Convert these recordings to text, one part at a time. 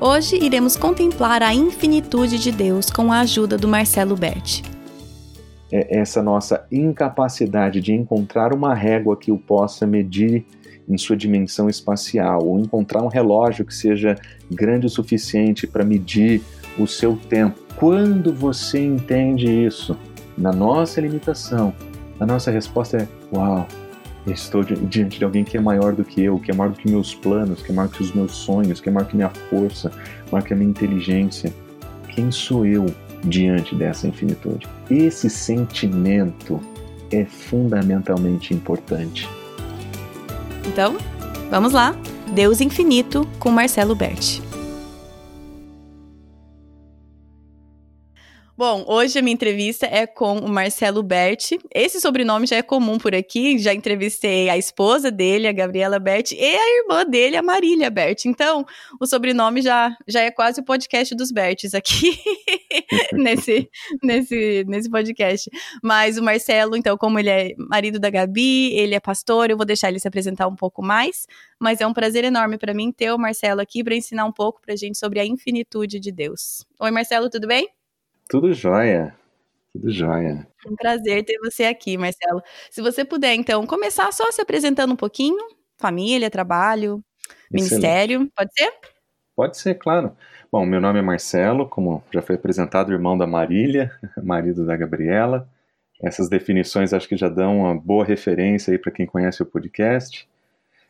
Hoje iremos contemplar a infinitude de Deus com a ajuda do Marcelo Berti é, essa nossa incapacidade de encontrar uma régua que o possa medir em sua dimensão espacial, ou encontrar um relógio que seja grande o suficiente para medir o seu tempo. Quando você entende isso, na nossa limitação, a nossa resposta é: Uau, estou diante de alguém que é maior do que eu, que é maior do que meus planos, que é maior que os meus sonhos, que é maior que minha força, maior que a minha inteligência. Quem sou eu diante dessa infinitude. Esse sentimento é fundamentalmente importante. Então, vamos lá. Deus Infinito com Marcelo Berti. Bom, hoje a minha entrevista é com o Marcelo Berti. Esse sobrenome já é comum por aqui, já entrevistei a esposa dele, a Gabriela Berti, e a irmã dele, a Marília Berti. Então, o sobrenome já, já é quase o podcast dos Bertis aqui nesse, nesse, nesse podcast. Mas o Marcelo, então, como ele é marido da Gabi, ele é pastor, eu vou deixar ele se apresentar um pouco mais. Mas é um prazer enorme para mim ter o Marcelo aqui para ensinar um pouco para gente sobre a infinitude de Deus. Oi, Marcelo, tudo bem? Tudo jóia. Tudo jóia. Um prazer ter você aqui, Marcelo. Se você puder, então, começar só se apresentando um pouquinho, família, trabalho, Excelente. ministério, pode ser? Pode ser, claro. Bom, meu nome é Marcelo, como já foi apresentado, irmão da Marília, marido da Gabriela. Essas definições acho que já dão uma boa referência aí para quem conhece o podcast.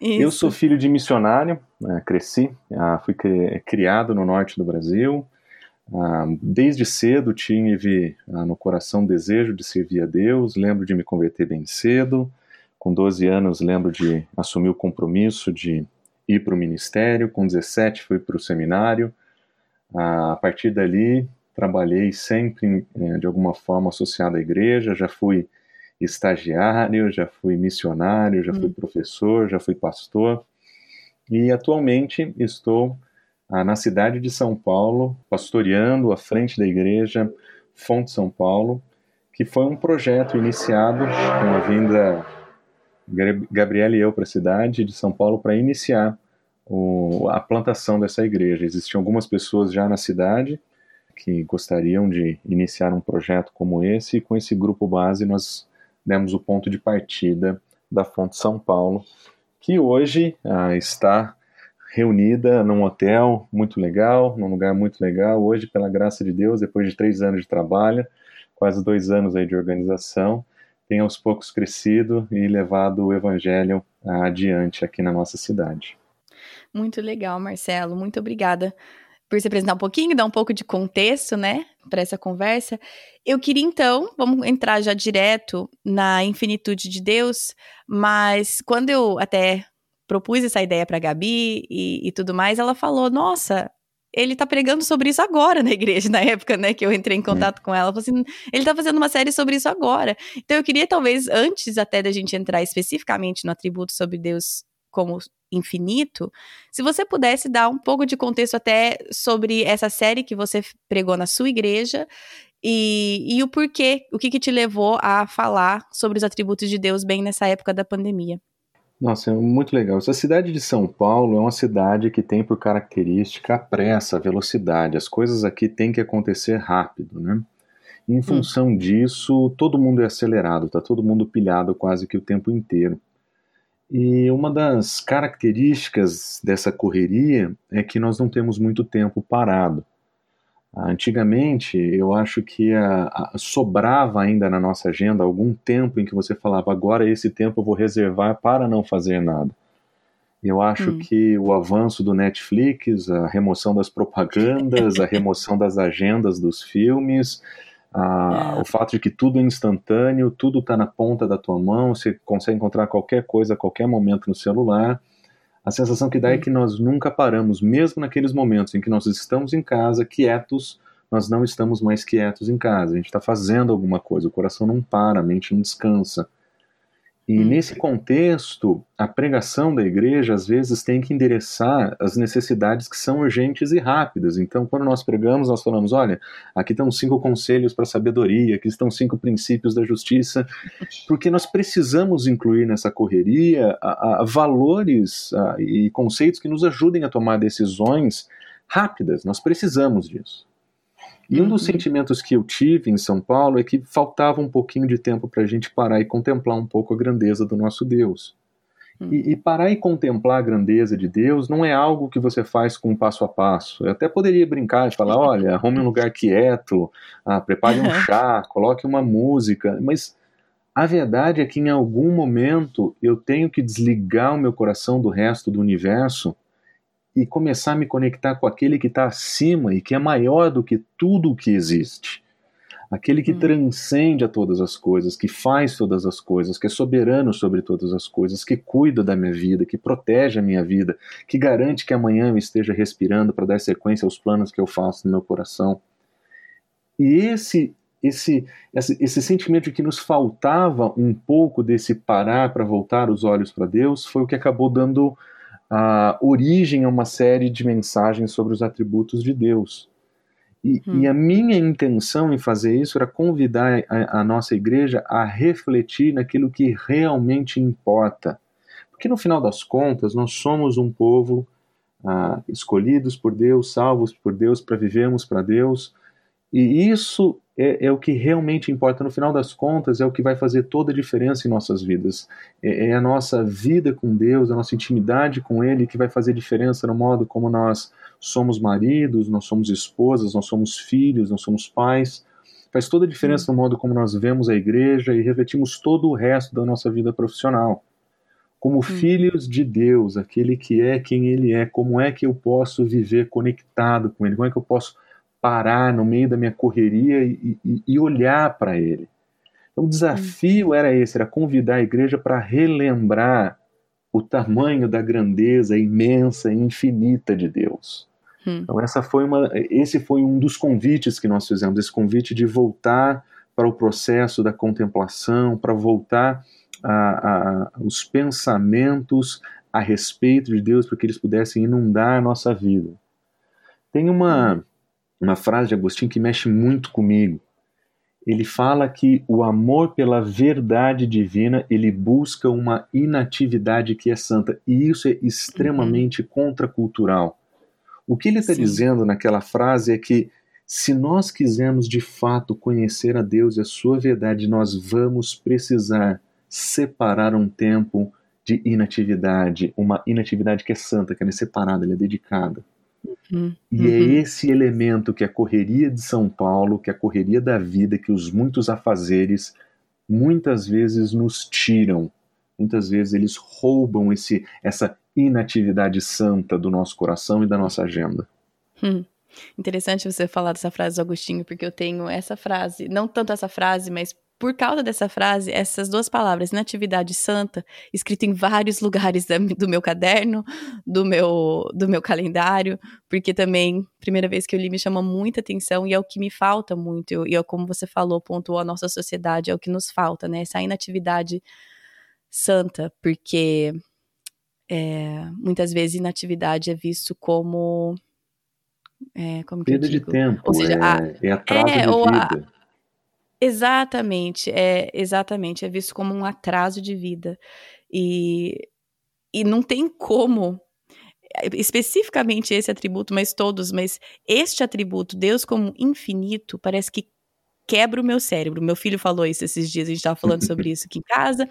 Isso. Eu sou filho de missionário, né, cresci, ah, fui criado no norte do Brasil, desde cedo tive ah, no coração o desejo de servir a Deus, lembro de me converter bem cedo. Com 12 anos, lembro de assumir o compromisso de ir para o ministério. Com 17, fui para o seminário. Ah, a partir dali, trabalhei sempre eh, de alguma forma associado à igreja. Já fui estagiário, já fui missionário, já fui hum. professor, já fui pastor. E atualmente estou ah, na cidade de São Paulo, pastoreando à frente da igreja Fonte São Paulo, que foi um projeto iniciado com a vinda Gabriela e eu para a cidade de São Paulo para iniciar o, a plantação dessa igreja. Existiam algumas pessoas já na cidade que gostariam de iniciar um projeto como esse, e com esse grupo base nós demos o ponto de partida da Fonte São Paulo, que hoje ah, está reunida num hotel muito legal, num lugar muito legal. Hoje, pela graça de Deus, depois de três anos de trabalho, quase dois anos aí de organização, tem aos poucos crescido e levado o evangelho adiante aqui na nossa cidade. Muito legal, Marcelo. Muito obrigada por se apresentar um pouquinho, dar um pouco de contexto, né, para essa conversa. Eu queria então, vamos entrar já direto na infinitude de Deus, mas quando eu até propus essa ideia para Gabi e, e tudo mais, ela falou: Nossa, ele tá pregando sobre isso agora na igreja, na época, né, que eu entrei em contato com ela. Assim, ele tá fazendo uma série sobre isso agora. Então eu queria, talvez, antes até da gente entrar especificamente no atributo sobre Deus como infinito, se você pudesse dar um pouco de contexto até sobre essa série que você pregou na sua igreja E, e o porquê, o que, que te levou a falar sobre os atributos de Deus bem nessa época da pandemia? Nossa, é muito legal. Essa cidade de São Paulo é uma cidade que tem por característica a pressa, a velocidade. As coisas aqui têm que acontecer rápido, né? E em hum. função hum. disso, todo mundo é acelerado, tá todo mundo pilhado quase que o tempo inteiro. E uma das características dessa correria é que nós não temos muito tempo parado. Antigamente, eu acho que a, a, sobrava ainda na nossa agenda algum tempo em que você falava, agora esse tempo eu vou reservar para não fazer nada. Eu acho hum. que o avanço do Netflix, a remoção das propagandas, a remoção das agendas dos filmes, a, é. o fato de que tudo é instantâneo, tudo está na ponta da tua mão, você consegue encontrar qualquer coisa a qualquer momento no celular. A sensação que dá é que nós nunca paramos, mesmo naqueles momentos em que nós estamos em casa, quietos, nós não estamos mais quietos em casa. A gente está fazendo alguma coisa, o coração não para, a mente não descansa. E hum. nesse contexto, a pregação da igreja às vezes tem que endereçar as necessidades que são urgentes e rápidas. Então, quando nós pregamos, nós falamos: olha, aqui estão cinco conselhos para a sabedoria, aqui estão cinco princípios da justiça, porque nós precisamos incluir nessa correria a, a valores a, e conceitos que nos ajudem a tomar decisões rápidas. Nós precisamos disso. E um dos uhum. sentimentos que eu tive em São Paulo é que faltava um pouquinho de tempo para a gente parar e contemplar um pouco a grandeza do nosso Deus. Uhum. E, e, parar e contemplar a grandeza de Deus não é algo que você faz com passo a passo. Eu até poderia brincar e falar: olha, arrume um lugar quieto, ah, prepare um chá, coloque uma música, mas a verdade é que em algum momento eu tenho que desligar o meu coração do resto do universo e começar a me conectar com aquele que está acima e que é maior do que tudo o que existe. Aquele que hum. transcende a todas as coisas, que faz todas as coisas, que é soberano sobre todas as coisas, que cuida da minha vida, que protege a minha vida, que garante que amanhã eu esteja respirando para dar sequência aos planos que eu faço no meu coração. E esse esse, esse, esse sentimento de que nos faltava um pouco desse parar para voltar os olhos para Deus foi o que acabou dando a origem a uma série de mensagens sobre os atributos de Deus. E, hum. e a minha intenção em fazer isso era convidar a, a, nossa igreja a refletir naquilo que realmente importa. Porque no final das contas, nós somos um povo ah, escolhidos por Deus, salvos por Deus, para vivermos para Deus. E isso é, é, o que realmente importa. No final das contas, é o que vai fazer toda a diferença em nossas vidas. É, é, a nossa vida com Deus, a nossa intimidade com Ele que vai fazer diferença no modo como nós somos maridos, nós somos esposas, nós somos filhos, nós somos pais. Faz toda a diferença no modo como nós vemos a igreja e refletimos todo o resto da nossa vida profissional. Como filhos de Deus, aquele que é quem Ele é, como é que eu posso viver conectado com Ele? Como é que eu posso parar no meio da minha correria e, e, e olhar para ele. Então, o desafio era esse, era convidar a igreja para relembrar o tamanho da grandeza imensa e infinita de Deus. Hum. Então, essa foi uma, esse foi um dos convites que nós fizemos, esse convite de voltar para o processo da contemplação, para voltar a, a, os pensamentos a respeito de Deus, para que eles pudessem inundar a nossa vida. Tem uma, hum uma frase de Agostinho que mexe muito comigo. Ele fala que o amor pela verdade divina, ele busca uma inatividade que é santa, e isso é extremamente uhum. contracultural. O que ele está dizendo naquela frase é que se nós quisermos de fato conhecer a Deus e a sua verdade, nós vamos precisar separar um tempo de inatividade, uma inatividade que é santa, que é separada, ela é dedicada. Uhum. E é uhum. esse elemento que a correria de São Paulo, que a correria da vida, que os muitos afazeres muitas vezes nos tiram, muitas vezes eles roubam esse, essa inatividade santa do nosso coração e da nossa agenda. Hum. Interessante você falar dessa frase do Agostinho, porque eu tenho essa frase, não tanto essa frase, mas por causa dessa frase, essas duas palavras, natividade santa, escrito em vários lugares do meu caderno, do meu, do meu calendário, porque também, primeira vez que eu li, me chama muita atenção e é o que me falta muito. E é como você falou, pontuou a nossa sociedade, é o que nos falta, né? Essa inatividade santa, porque é, muitas vezes inatividade é visto como É, como que perda de tempo, ou seja, é, a, é atraso é, de vida. A, exatamente, é, exatamente, é visto como um atraso de vida. E, e não tem como especificamente esse atributo, mas todos, mas este atributo, Deus como infinito, parece que quebra o meu cérebro. Meu filho falou isso esses dias, a gente tava falando sobre isso aqui em casa,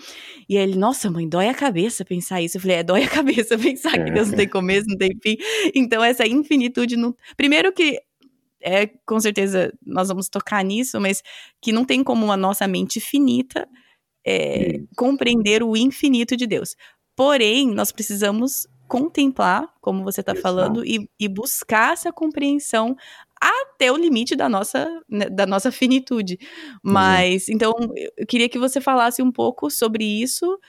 e ele, nossa, mãe, dói a cabeça pensar isso. Eu falei, é, dói a cabeça pensar que Deus não tem começo, não tem fim. Então, essa infinitude não. Primeiro que é, com certeza nós vamos tocar nisso, mas que não tem como a nossa mente finita é, compreender o infinito de Deus. Porém, nós precisamos contemplar, como você está falando, e, e, buscar essa compreensão até o limite da nossa, né, da nossa finitude. Mas, uhum. então, eu queria que você falasse um pouco sobre isso,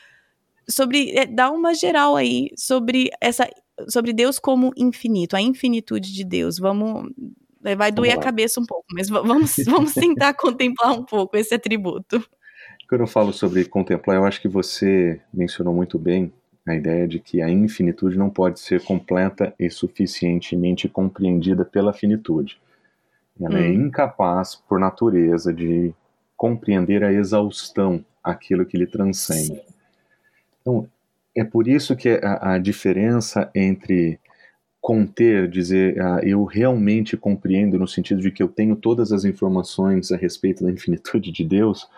sobre é, dar uma geral aí sobre essa sobre Deus como infinito, a infinitude de Deus. Vamos vai doer a cabeça um pouco, mas vamos vamos tentar contemplar um pouco esse atributo. Quando eu falo sobre contemplar, eu acho que você mencionou muito bem a ideia de que a infinitude não pode ser completa e suficientemente compreendida pela finitude. Ela é hum. é incapaz, por natureza, de compreender a exaustão, aquilo que lhe transcende. Sim. Então, é por isso que a, a diferença entre conter, dizer uh, eu realmente compreendo, no sentido de que eu tenho todas as informações a respeito da infinitude de Deus,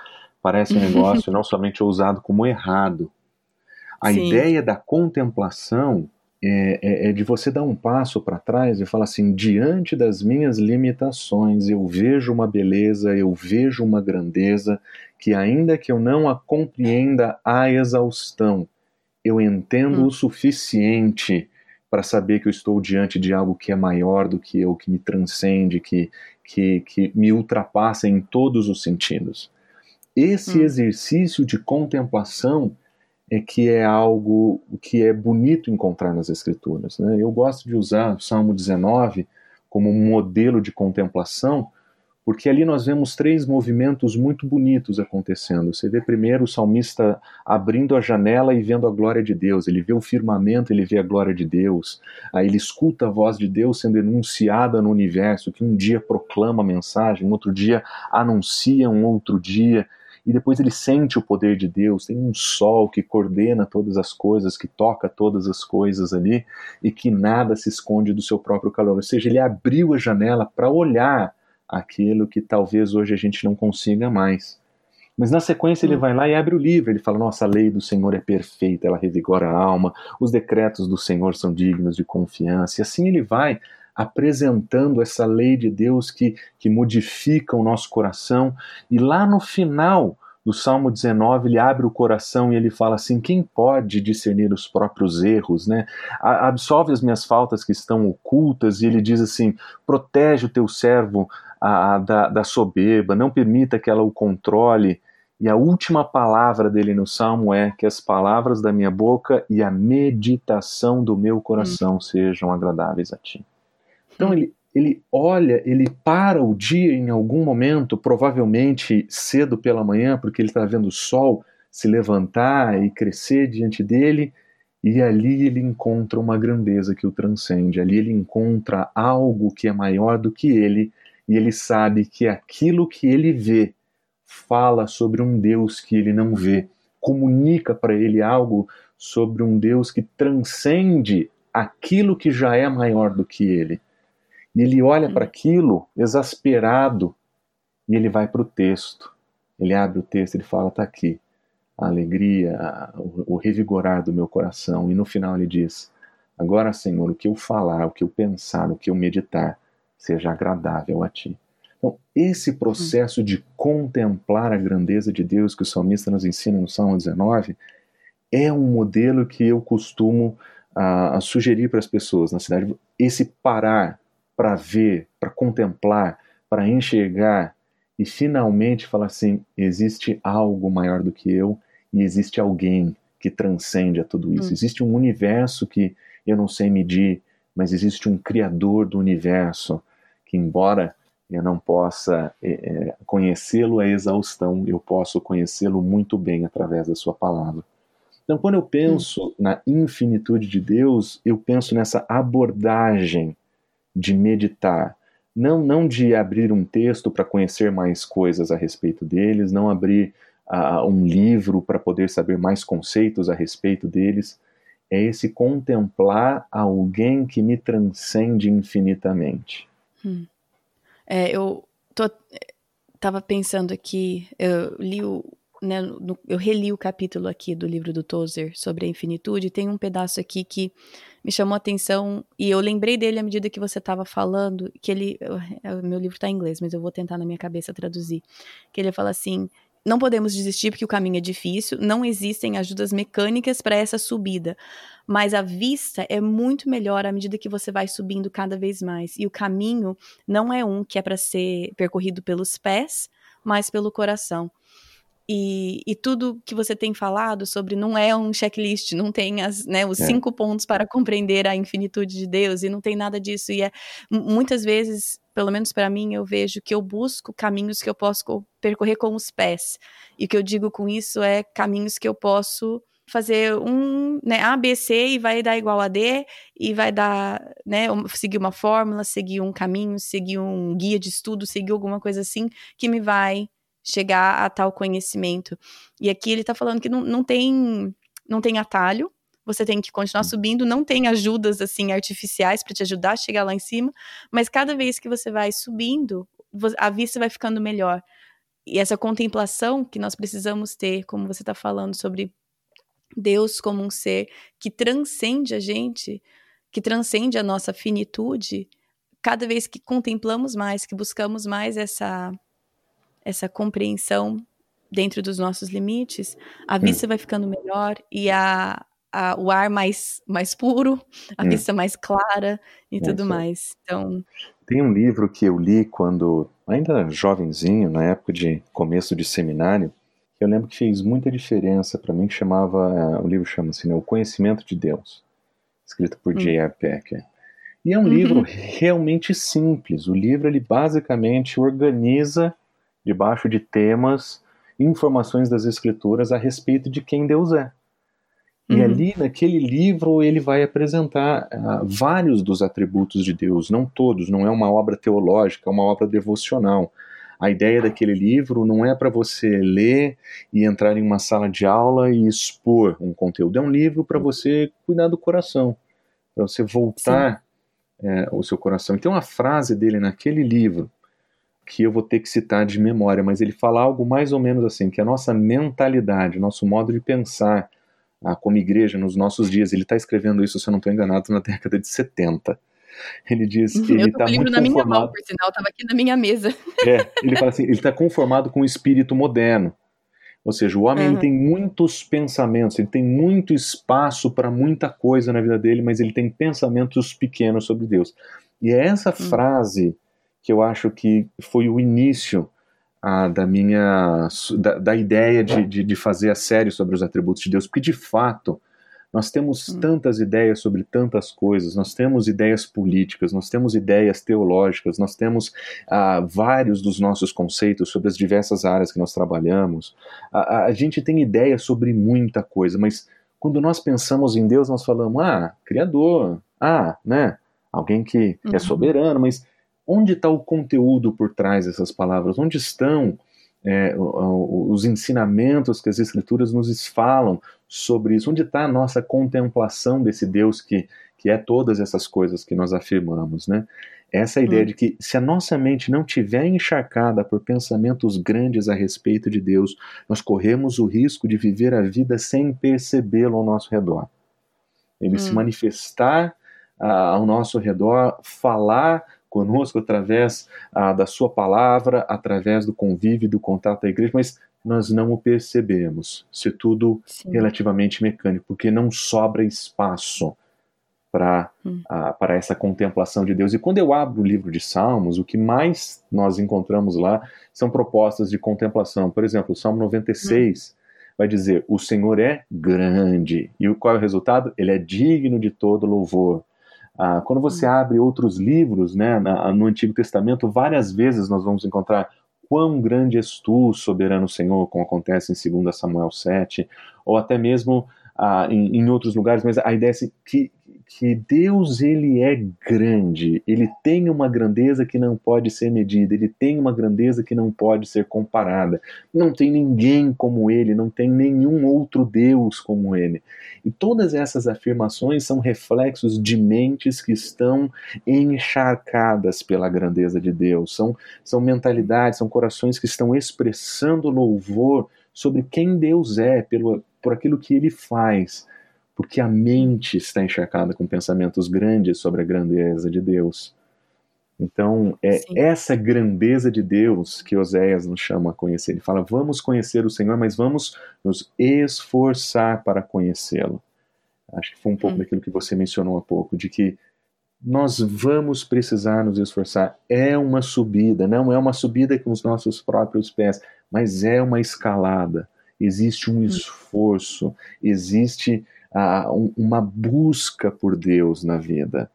parece um negócio não somente ousado como errado. A Sim. ideia da contemplação é, é, é, de você dar um passo para trás e falar assim: diante das minhas limitações, eu vejo uma beleza, eu vejo uma grandeza que, ainda que eu não a compreenda à exaustão, eu entendo hum. o suficiente para saber que eu estou diante de algo que é maior do que eu, que me transcende, que, que, que me ultrapassa em todos os sentidos. Esse hum. exercício de contemplação é que é algo que é bonito encontrar nas Escrituras. Né? Eu gosto de usar o Salmo 19 como um modelo de contemplação, porque ali nós vemos três movimentos muito bonitos acontecendo. Você vê primeiro o salmista abrindo a janela e vendo a glória de Deus, ele vê o firmamento, ele vê a glória de Deus, aí ele escuta a voz de Deus sendo enunciada no universo, que um dia proclama a mensagem, um outro dia anuncia um outro dia, e depois ele sente o poder de Deus, tem um sol que coordena todas as coisas, que toca todas as coisas ali e que nada se esconde do seu próprio calor. Ou seja, ele abriu a janela para olhar aquilo que talvez hoje a gente não consiga mais. Mas na sequência ele hum. vai lá e abre o livro, ele fala: Nossa, a lei do Senhor é perfeita, ela revigora a alma, os decretos do Senhor são dignos de confiança. E assim ele vai apresentando essa lei de Deus que, que modifica o nosso coração. E lá no final do Salmo 19, ele abre o coração e ele fala assim: quem pode discernir os próprios erros, né? Absolve as minhas faltas que estão ocultas, e ele diz assim: protege o teu servo a, a, da, da soberba, não permita que ela o controle. E a última palavra dele no salmo é que as palavras da minha boca e a meditação do meu coração hum. sejam agradáveis a ti. Então ele, ele olha, ele para o dia em algum momento, provavelmente cedo pela manhã, porque ele está vendo o sol se levantar e crescer diante dele, e ali ele encontra uma grandeza que o transcende, ali ele encontra algo que é maior do que ele, e ele sabe que aquilo que ele vê fala sobre um Deus que ele não vê, comunica para ele algo sobre um Deus que transcende aquilo que já é maior do que ele. E ele olha para aquilo exasperado e ele vai para o texto. Ele abre o texto e fala: está aqui a alegria, o, revigorar do meu coração. E no final ele diz: Agora, Senhor, o que eu falar, o que eu pensar, o que eu meditar, seja agradável a ti. Então, esse processo de contemplar a grandeza de Deus que o salmista nos ensina no Salmo 19 é um modelo que eu costumo uh, sugerir para as pessoas na cidade. Esse parar, para ver, para contemplar, para enxergar e finalmente falar assim: existe algo maior do que eu e existe alguém que transcende a tudo isso. Hum. Existe um universo que eu não sei medir, mas existe um criador do universo que, embora eu não possa é, conhecê-lo à exaustão, eu posso conhecê-lo muito bem através da sua palavra. Então, quando eu penso hum. na infinitude de Deus, eu penso nessa abordagem de meditar, não, não de abrir um texto para conhecer mais coisas a respeito deles, não abrir uh, um livro para poder saber mais conceitos a respeito deles, é esse contemplar alguém que me transcende infinitamente. Hum. É, eu tô, tava pensando aqui, eu li o, né, no, eu reli o capítulo aqui do livro do Tozer sobre a infinitude, tem um pedaço aqui que me chamou a atenção e eu lembrei dele à medida que você estava falando, que ele, eu, meu livro está em inglês, mas eu vou tentar na minha cabeça traduzir, que ele fala assim, não podemos desistir porque o caminho é difícil, não existem ajudas mecânicas para essa subida, mas a vista é muito melhor à medida que você vai subindo cada vez mais. E o caminho não é um que é para ser percorrido pelos pés, mas pelo coração. E, e, tudo que você tem falado sobre não é um checklist, não tem as, né, os é. cinco pontos para compreender a infinitude de Deus, e não tem nada disso. E é muitas vezes, pelo menos para mim, eu vejo que eu busco caminhos que eu posso percorrer com os pés. E o que eu digo com isso é caminhos que eu posso fazer um né, A, B, C e vai dar igual a D e vai dar, né, seguir uma fórmula, seguir um caminho, seguir um guia de estudo, seguir alguma coisa assim que me vai chegar a tal conhecimento. E aqui ele está falando que não, não, tem, não tem atalho, você tem que continuar subindo, não tem ajudas assim artificiais para te ajudar a chegar lá em cima, mas cada vez que você vai subindo, a vista vai ficando melhor. E essa contemplação que nós precisamos ter, como você está falando sobre Deus como um ser que transcende a gente, que transcende a nossa finitude, cada vez que contemplamos mais, que buscamos mais essa essa compreensão dentro dos nossos limites, a hum. vista vai ficando melhor e a, a, o ar mais, mais puro, a hum. vista mais clara e é tudo mais. Então. Tem um livro que eu li quando, ainda jovenzinho, na época de começo de seminário, que eu lembro que fez muita diferença para mim, que chamava, o livro chama-se né, O Conhecimento de Deus, escrito por hum. J.R. Packer. E é um uhum. livro realmente simples. O livro ele basicamente organiza debaixo de temas, informações das escrituras a respeito de quem Deus é. E uhum. ali, naquele livro, ele vai apresentar uh, vários dos atributos de Deus, não todos, não é uma obra teológica, é uma obra devocional. A ideia daquele livro não é para você ler e entrar em uma sala de aula e expor um conteúdo, é um livro para você cuidar do coração, para você voltar é, o seu coração. E tem uma frase dele naquele livro que eu vou ter que citar de memória, mas ele fala algo mais ou menos assim, que a nossa mentalidade, nosso modo de pensar ah, como igreja nos nossos dias, ele está escrevendo isso, se eu não estou enganado, na década de 70. Ele diz que ele está muito na minha mão, por sinal, estava aqui na minha mesa. É, ele fala assim, ele está conformado com o espírito moderno. Ou seja, o homem uhum. tem muitos pensamentos, ele tem muito espaço para muita coisa na vida dele, mas ele tem pensamentos pequenos sobre Deus. E é essa uhum. frase que eu acho que foi o início ah, da minha da, da ideia de, de, de, fazer a série sobre os atributos de Deus, porque de fato nós temos hum. tantas ideias sobre tantas coisas, nós temos ideias políticas, nós temos ideias teológicas, nós temos ah, vários dos nossos conceitos sobre as diversas áreas que nós trabalhamos. A, a, a gente tem ideias sobre muita coisa, mas quando nós pensamos em Deus, nós falamos, ah, Criador, ah, né, alguém que é uhum. é soberano, mas onde está o conteúdo por trás dessas palavras? Onde estão é, os ensinamentos que as Escrituras nos falam sobre isso? Onde está a nossa contemplação desse Deus que, que é todas essas coisas que nós afirmamos, né? Essa ideia hum. de que se a nossa mente não tiver encharcada por pensamentos grandes a respeito de Deus, nós corremos o risco de viver a vida sem percebê-lo ao nosso redor. Ele hum. se manifestar ah, ao nosso redor, falar conosco através ah, da sua palavra, através do convívio, do contato da igreja, mas nós não o percebemos. Se tudo Sim. relativamente mecânico, porque não sobra espaço para hum. ah, para essa contemplação de Deus. E quando eu abro o livro de Salmos, o que mais nós encontramos lá são propostas de contemplação. Por exemplo, o Salmo 96 hum. vai dizer: O Senhor é grande. E qual é o resultado? Ele é digno de todo louvor. Ah, quando você hum. abre outros livros né, na, no Antigo Testamento, várias vezes nós vamos encontrar quão grande és tu, soberano Senhor, como acontece em 2 Samuel 7, ou até mesmo ah, em, em, outros lugares, mas a ideia é assim, que, que Deus ele é grande, ele tem uma grandeza que não pode ser medida, ele tem uma grandeza que não pode ser comparada. Não tem ninguém como ele, não tem nenhum outro Deus como ele. E todas essas afirmações são reflexos de mentes que estão encharcadas pela grandeza de Deus, são, são mentalidades, são corações que estão expressando louvor sobre quem Deus é, pelo, por aquilo que ele faz porque a mente está encharcada com pensamentos grandes sobre a grandeza de Deus. Então, é Sim. essa grandeza de Deus que Oséias nos chama a conhecer. Ele fala: vamos conhecer o Senhor, mas vamos nos esforçar para conhecê-lo. Acho que foi um pouco hum. daquilo que você mencionou há pouco, de que nós vamos precisar nos esforçar. É uma subida, não é uma subida com os nossos próprios pés, mas é uma escalada. Existe um hum. esforço, existe uh, um, uma busca por Deus na vida.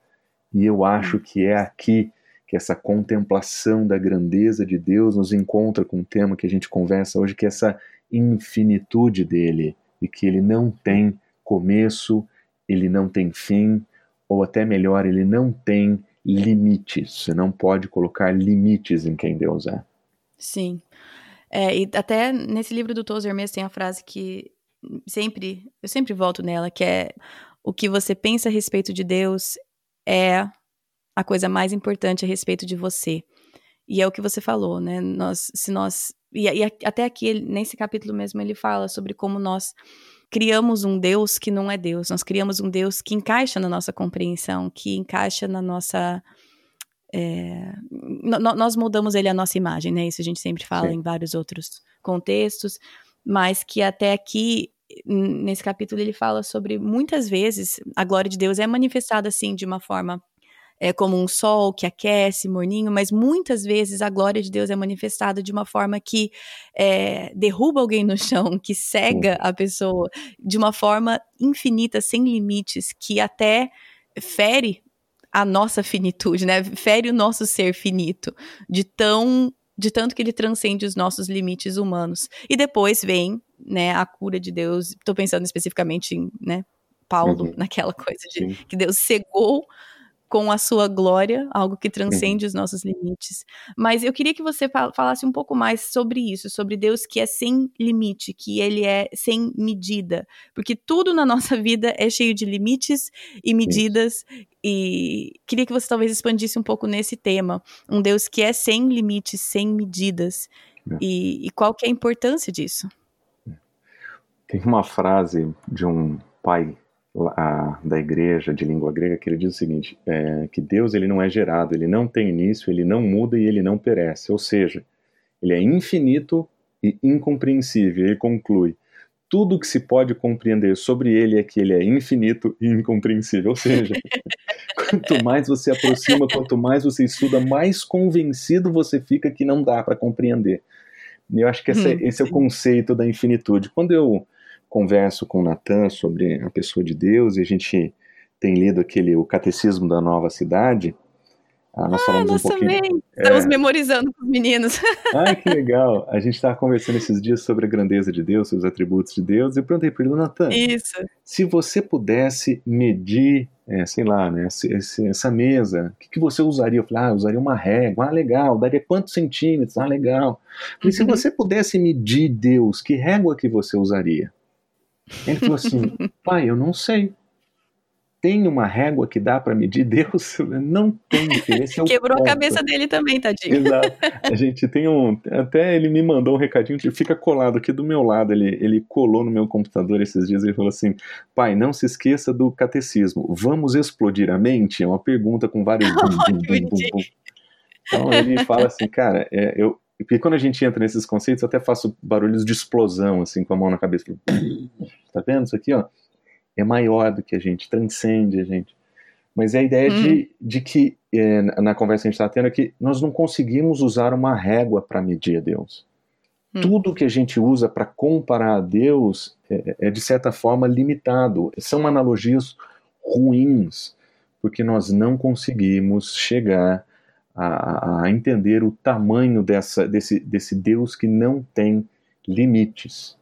E eu acho que é aqui que essa contemplação da grandeza de Deus nos encontra com o tema que a gente conversa hoje, que é essa infinitude dele, e que ele não tem começo, ele não tem fim, ou até melhor, ele não tem limites. Você não pode colocar limites em quem Deus é. Sim. É, e até nesse livro do Tozer mesmo tem a frase que sempre, eu sempre volto nela, que é o que você pensa a respeito de Deus é a coisa mais importante a respeito de você. E é o que você falou, né? Nós, se nós e, e até aqui nesse capítulo mesmo ele fala sobre como nós criamos um Deus que não é Deus. Nós criamos um Deus que encaixa na nossa compreensão, que encaixa na nossa é, nós moldamos ele à nossa imagem, né? Isso a gente sempre fala Sim. em vários outros contextos, mas que até aqui nesse capítulo ele fala sobre muitas vezes a glória de Deus é manifestada assim de uma forma é como um sol que aquece, morninho, mas muitas vezes a glória de Deus é manifestada de uma forma que é, derruba alguém no chão, que cega a pessoa, de uma forma infinita, sem limites, que até fere a nossa finitude, né? Fere o nosso ser finito, de tão de tanto que ele transcende os nossos limites humanos. E depois vem, né, a cura de Deus. Estou pensando especificamente em, né, Paulo, uhum. naquela coisa de Sim. que Deus cegou com a sua glória, algo que transcende uhum. os nossos limites. Mas eu queria que você falasse um pouco mais sobre isso, sobre Deus que é sem limite, que ele é sem medida, porque tudo na nossa vida é cheio de limites e medidas. Isso. E queria que você talvez expandisse um pouco nesse tema, um Deus que é sem limites, sem medidas. É. E, e qual que é a importância disso? Tem uma frase de um pai a, da igreja de língua grega que ele diz o seguinte: é, que Deus ele não é gerado, ele não tem início, ele não muda e ele não perece. Ou seja, ele é infinito e incompreensível. Ele conclui: tudo que se pode compreender sobre ele é que ele é infinito e incompreensível. Ou seja, quanto mais você aproxima, quanto mais você estuda, mais convencido você fica que não dá para compreender. E eu acho que esse, é, esse é o conceito da infinitude. Quando eu converso com o Natan sobre a pessoa de Deus e a gente tem lido aquele o Catecismo da Nova Cidade. Ah, nós ah, falamos nós um pouquinho. Também. Estamos é... memorizando com os meninos. Ah, que legal. A gente estava conversando esses dias sobre a grandeza de Deus, sobre os atributos de Deus, e eu perguntei para ele, Natan, Isso. se você pudesse medir, é, sei lá, né, essa, essa mesa, o que, que, você usaria? Eu falei, ah, eu usaria uma régua, ah, legal, daria quantos centímetros? Ah, legal. Se uhum. você pudesse medir Deus, que régua que você usaria? Ele falou assim: pai, eu não sei. Tem uma régua que dá para medir Deus? Não tem, é Quebrou ponto. a cabeça dele também, tadinho. Exato. A gente tem um. Até ele me mandou um recadinho que fica colado aqui do meu lado. Ele, ele colou no meu computador esses dias e falou assim: pai, não se esqueça do catecismo. Vamos explodir a mente? É uma pergunta com vários. Bum, bum, bum, então ele fala assim, cara, é, eu, porque quando a gente entra nesses conceitos, eu até faço barulhos de explosão, assim, com a mão na cabeça. Tá vendo isso aqui, ó? É maior do que a gente, transcende a gente. Mas é a ideia hum. de, de que, é, na conversa que a gente está tendo, é que nós não conseguimos usar uma régua para medir a Deus. Hum. Tudo que a gente usa para comparar a Deus é, é, de certa forma, limitado. São analogias ruins, porque nós não conseguimos chegar a, a entender o tamanho dessa, desse, desse Deus que não tem limites.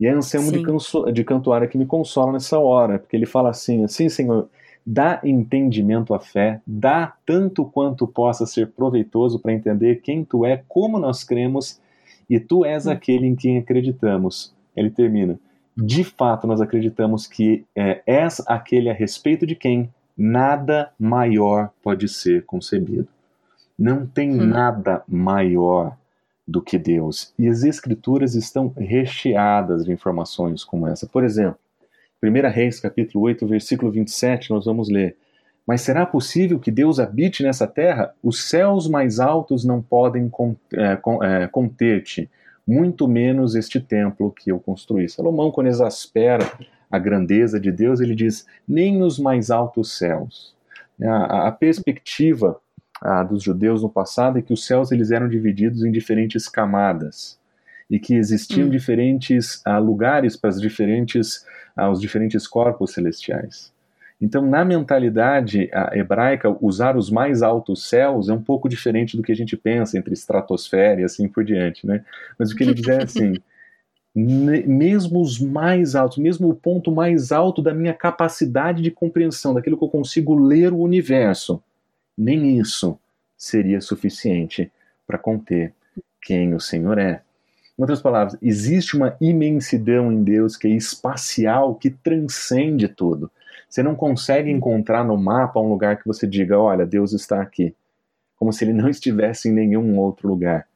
E é Anselmo de, canso, de Cantuária que me consola nessa hora, porque ele fala assim, assim, Senhor, dá entendimento à fé, dá tanto quanto possa ser proveitoso para entender quem tu é, como nós cremos, e tu és hum. aquele em quem acreditamos. Ele termina. De fato, nós acreditamos que é, és aquele a respeito de quem nada maior pode ser concebido. Não tem hum. nada maior do que Deus. E as Escrituras estão recheadas de informações como essa. Por exemplo, 1 Reis, capítulo 8, versículo 27, nós vamos ler. Mas será possível que Deus habite nessa terra? Os céus mais altos não podem é, é, conter-te, muito menos este templo que eu construí. Salomão, quando exaspera a grandeza de Deus, ele diz: nem os mais altos céus. A, a perspectiva a, dos judeus no passado é que os céus eles eram divididos em diferentes camadas e que existiam hum. diferentes uh, lugares para as diferentes, uh, os diferentes corpos celestiais. Então, na mentalidade uh, hebraica, usar os mais altos céus é um pouco diferente do que a gente pensa entre estratosfera e assim por diante, né? Mas o que ele diz é assim, mesmo os mais altos, mesmo o ponto mais alto da minha capacidade de compreensão, daquilo que eu consigo ler o universo, nem isso seria suficiente para conter quem o Senhor é. Em outras palavras, existe uma imensidão em Deus que é espacial, que transcende tudo. Você não consegue encontrar no mapa um lugar que você diga, olha, Deus está aqui. Como se ele não estivesse em nenhum outro lugar.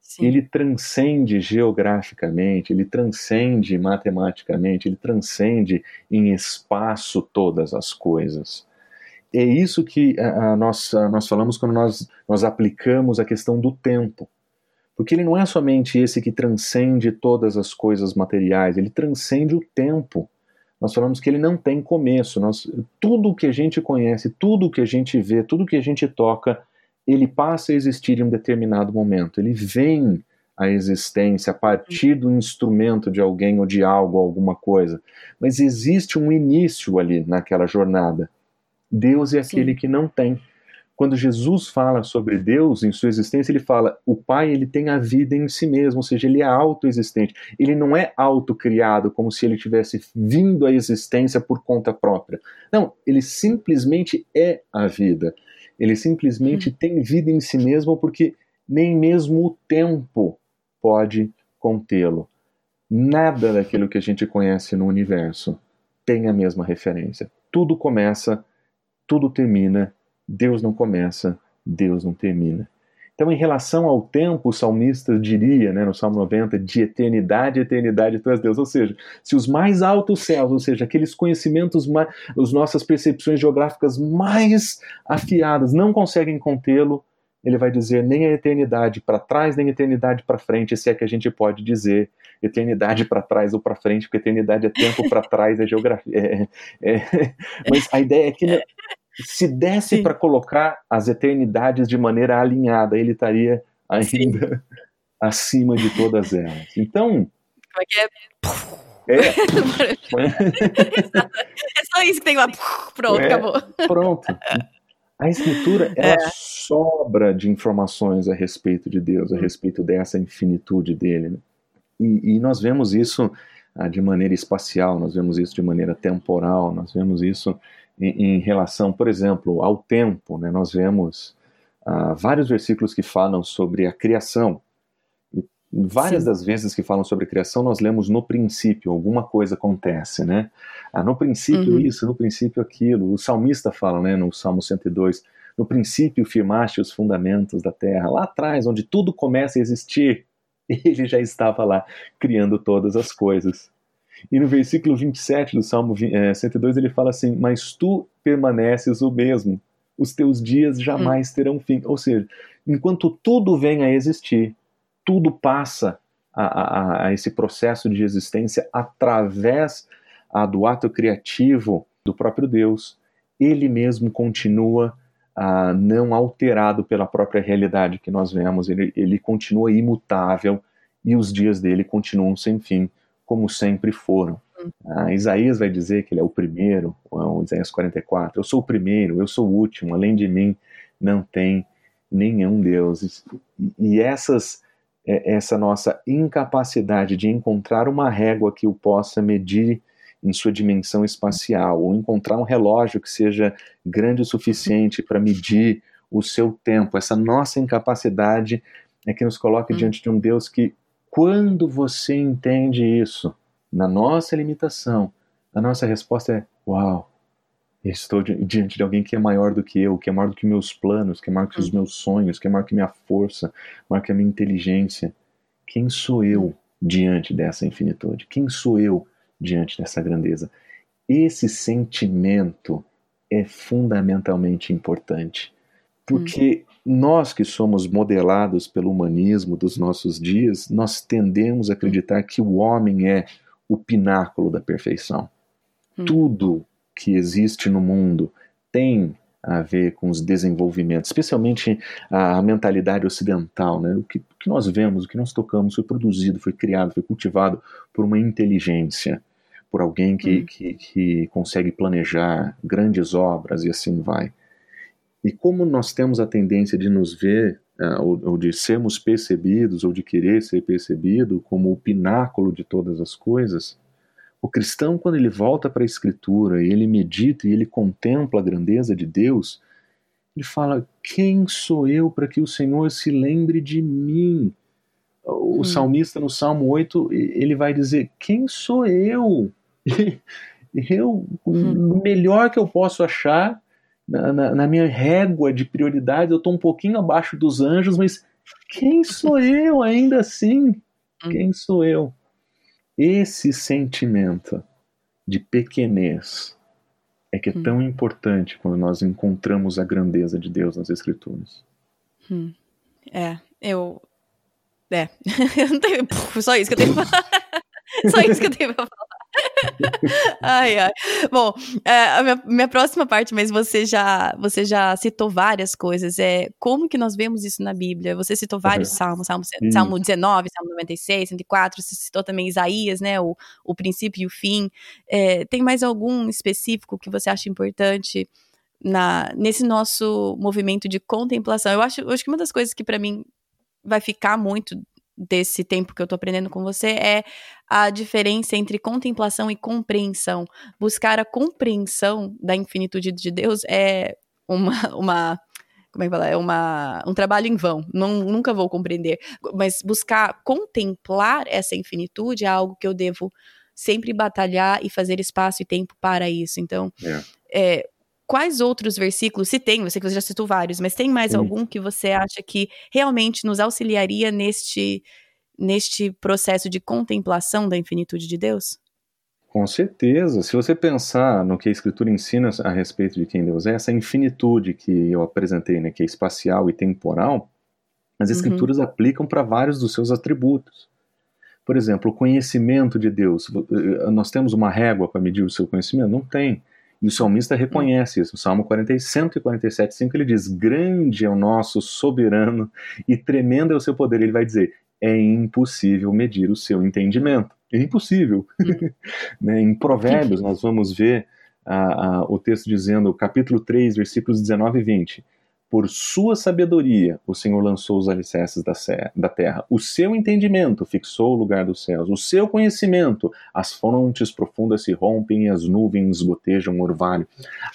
Sim. Ele transcende geograficamente, ele transcende matematicamente, ele transcende em espaço todas as coisas. É isso que nós, nós falamos quando nós, nós aplicamos a questão do tempo. Porque ele não é somente esse que transcende todas as coisas materiais, ele transcende o tempo. Nós falamos que ele não tem começo. Nós, tudo o que a gente conhece, tudo o que a gente vê, tudo o que a gente toca, ele passa a existir em um determinado momento. Ele vem à existência a partir do instrumento de alguém ou de algo, alguma coisa. Mas existe um início ali naquela jornada. Deus é aquele Sim. que não tem. Quando Jesus fala sobre Deus em sua existência, ele fala: o Pai ele tem a vida em si mesmo, ou seja, ele é autoexistente. Ele não é autocriado, como se ele tivesse vindo à existência por conta própria. Não, ele simplesmente é a vida. Ele simplesmente hum. tem vida em si mesmo porque nem mesmo o tempo pode contê-lo. Nada daquilo que a gente conhece no universo tem a mesma referência. Tudo começa, tudo termina Deus não começa, Deus não termina. Então, em relação ao tempo, o salmista diria, né, no Salmo 90, de eternidade, eternidade tu és Deus. Ou seja, se os mais altos céus, ou seja, aqueles conhecimentos, as nossas percepções geográficas mais afiadas não conseguem contê-lo, ele vai dizer nem a eternidade para trás, nem a eternidade para frente, se é que a gente pode dizer eternidade para trás ou para frente, porque eternidade é tempo para trás, é geografia. É, é, mas a ideia é que se desse para colocar as eternidades de maneira alinhada, ele estaria ainda Sim. acima de todas elas. Então. Como é que é? É. é só isso que tem lá. Pronto, é, acabou. Pronto. A escritura ela é. sobra de informações a respeito de Deus, a respeito dessa infinitude dele. Né? E, e, nós vemos isso ah, de maneira espacial, nós vemos isso de maneira temporal, nós vemos isso em, em relação, por exemplo, ao tempo. Né? Nós vemos uh, vários versículos que falam sobre a criação. Várias Sim. das vezes que falam sobre criação, nós lemos no princípio, alguma coisa acontece, né? Ah, no princípio uhum. isso, no princípio aquilo. O salmista fala, né, no Salmo 102, no princípio firmaste os fundamentos da terra. Lá atrás, onde tudo começa a existir, ele já estava lá criando todas as coisas. E no versículo 27 do Salmo 102 eh, ele fala assim: Mas tu permaneces o mesmo, os teus dias jamais hum. terão fim. Ou seja, enquanto tudo vem a existir, tudo passa a, a, a esse processo de existência através a, do ato criativo do próprio Deus, ele mesmo continua ah, não alterado pela própria realidade que nós vemos, ele, ele continua imutável e os dias dele continuam sem fim como sempre foram. Hum. Ah, Isaías vai dizer que ele é o primeiro, o Isaías 44, eu sou o primeiro, eu sou o último, além de mim não tem nenhum Deus. E essas, é, essa nossa incapacidade de encontrar uma régua que o possa medir em sua dimensão espacial, ou encontrar um relógio que seja grande o suficiente para medir o seu tempo. Essa nossa incapacidade é que nos coloca hum. diante de um Deus que, quando você entende isso, na nossa limitação, a nossa resposta é: Uau, estou diante de alguém que é maior do que eu, que é maior do que meus planos, que é maior que os hum. meus sonhos, que é maior que minha força, maior que a minha inteligência. Quem sou eu diante dessa infinitude? Quem sou eu diante dessa grandeza? Esse sentimento é fundamentalmente importante, porque hum. nós que somos modelados pelo humanismo dos nossos dias, nós tendemos a acreditar que o homem é o pináculo da perfeição. Tudo que existe no mundo tem a ver com os desenvolvimentos, especialmente a, mentalidade ocidental, né? o, que, o que nós vemos, o que nós tocamos foi produzido, foi criado, foi cultivado por uma inteligência, por alguém que, hum. que, que consegue planejar grandes obras e assim vai. E como nós temos a tendência de nos ver, uh, ou, ou, de sermos percebidos, ou de querer ser percebido como o pináculo de todas as coisas, o cristão, quando ele volta para a Escritura e ele medita e ele contempla a grandeza de Deus, ele fala: Quem sou eu para que o Senhor se lembre de mim? O hum. salmista, no Salmo 8, ele vai dizer: Quem sou eu? eu, hum. no melhor que eu posso achar, na, na, na minha régua de prioridade, eu estou um pouquinho abaixo dos anjos, mas quem sou eu ainda assim? Hum. Quem sou eu? Esse sentimento de pequenez é que é hum. tão importante quando nós encontramos a grandeza de Deus nas Escrituras. Hum. É, eu. É, eu não tenho. Só isso que eu tenho pra falar. Só isso que eu tenho pra falar. Ai, ai. Bom, é, a minha, minha, próxima parte, mas você já, você já citou várias coisas. É como que nós vemos isso na Bíblia? Você citou vários uhum. salmos, salmo, salmo 19, Salmo 96, 104, você citou também Isaías, né? O, o princípio e o fim. É, tem mais algum específico que você acha importante na, nesse nosso movimento de contemplação? Eu acho, eu acho que uma das coisas que para mim vai ficar muito desse tempo que eu tô aprendendo com você é a diferença entre contemplação e compreensão. Buscar a compreensão da infinitude de Deus é uma, uma como é que fala? É uma, um trabalho em vão. Não, nunca vou compreender. Mas buscar contemplar essa infinitude é algo que eu devo sempre batalhar e fazer espaço e tempo para isso. Então, é. É, quais outros versículos, se tem, eu sei que você já citou vários, mas tem mais Sim. algum que você acha que realmente nos auxiliaria neste, neste processo de contemplação da infinitude de Deus? Com certeza. Se você pensar no que a Escritura ensina a respeito de quem Deus é, essa infinitude que eu apresentei, né, que é espacial e temporal, as uhum. Escrituras uhum. aplicam para vários dos seus atributos. Por exemplo, o conhecimento de Deus. Eh, nós temos uma régua para medir o seu conhecimento? Não tem. E o salmista reconhece isso. No Salmo 40, 147, 5, ele diz: Grande é o nosso soberano e tremendo é o seu poder. Ele vai dizer: É impossível medir o seu entendimento. É impossível. né? Em Provérbios, nós vamos ver o texto dizendo, capítulo 3, versículos 19 e 20 por sua sabedoria, o Senhor lançou os alicerces da, terra. O seu entendimento fixou o lugar dos céus. O seu conhecimento, as fontes profundas se rompem e as nuvens gotejam orvalho.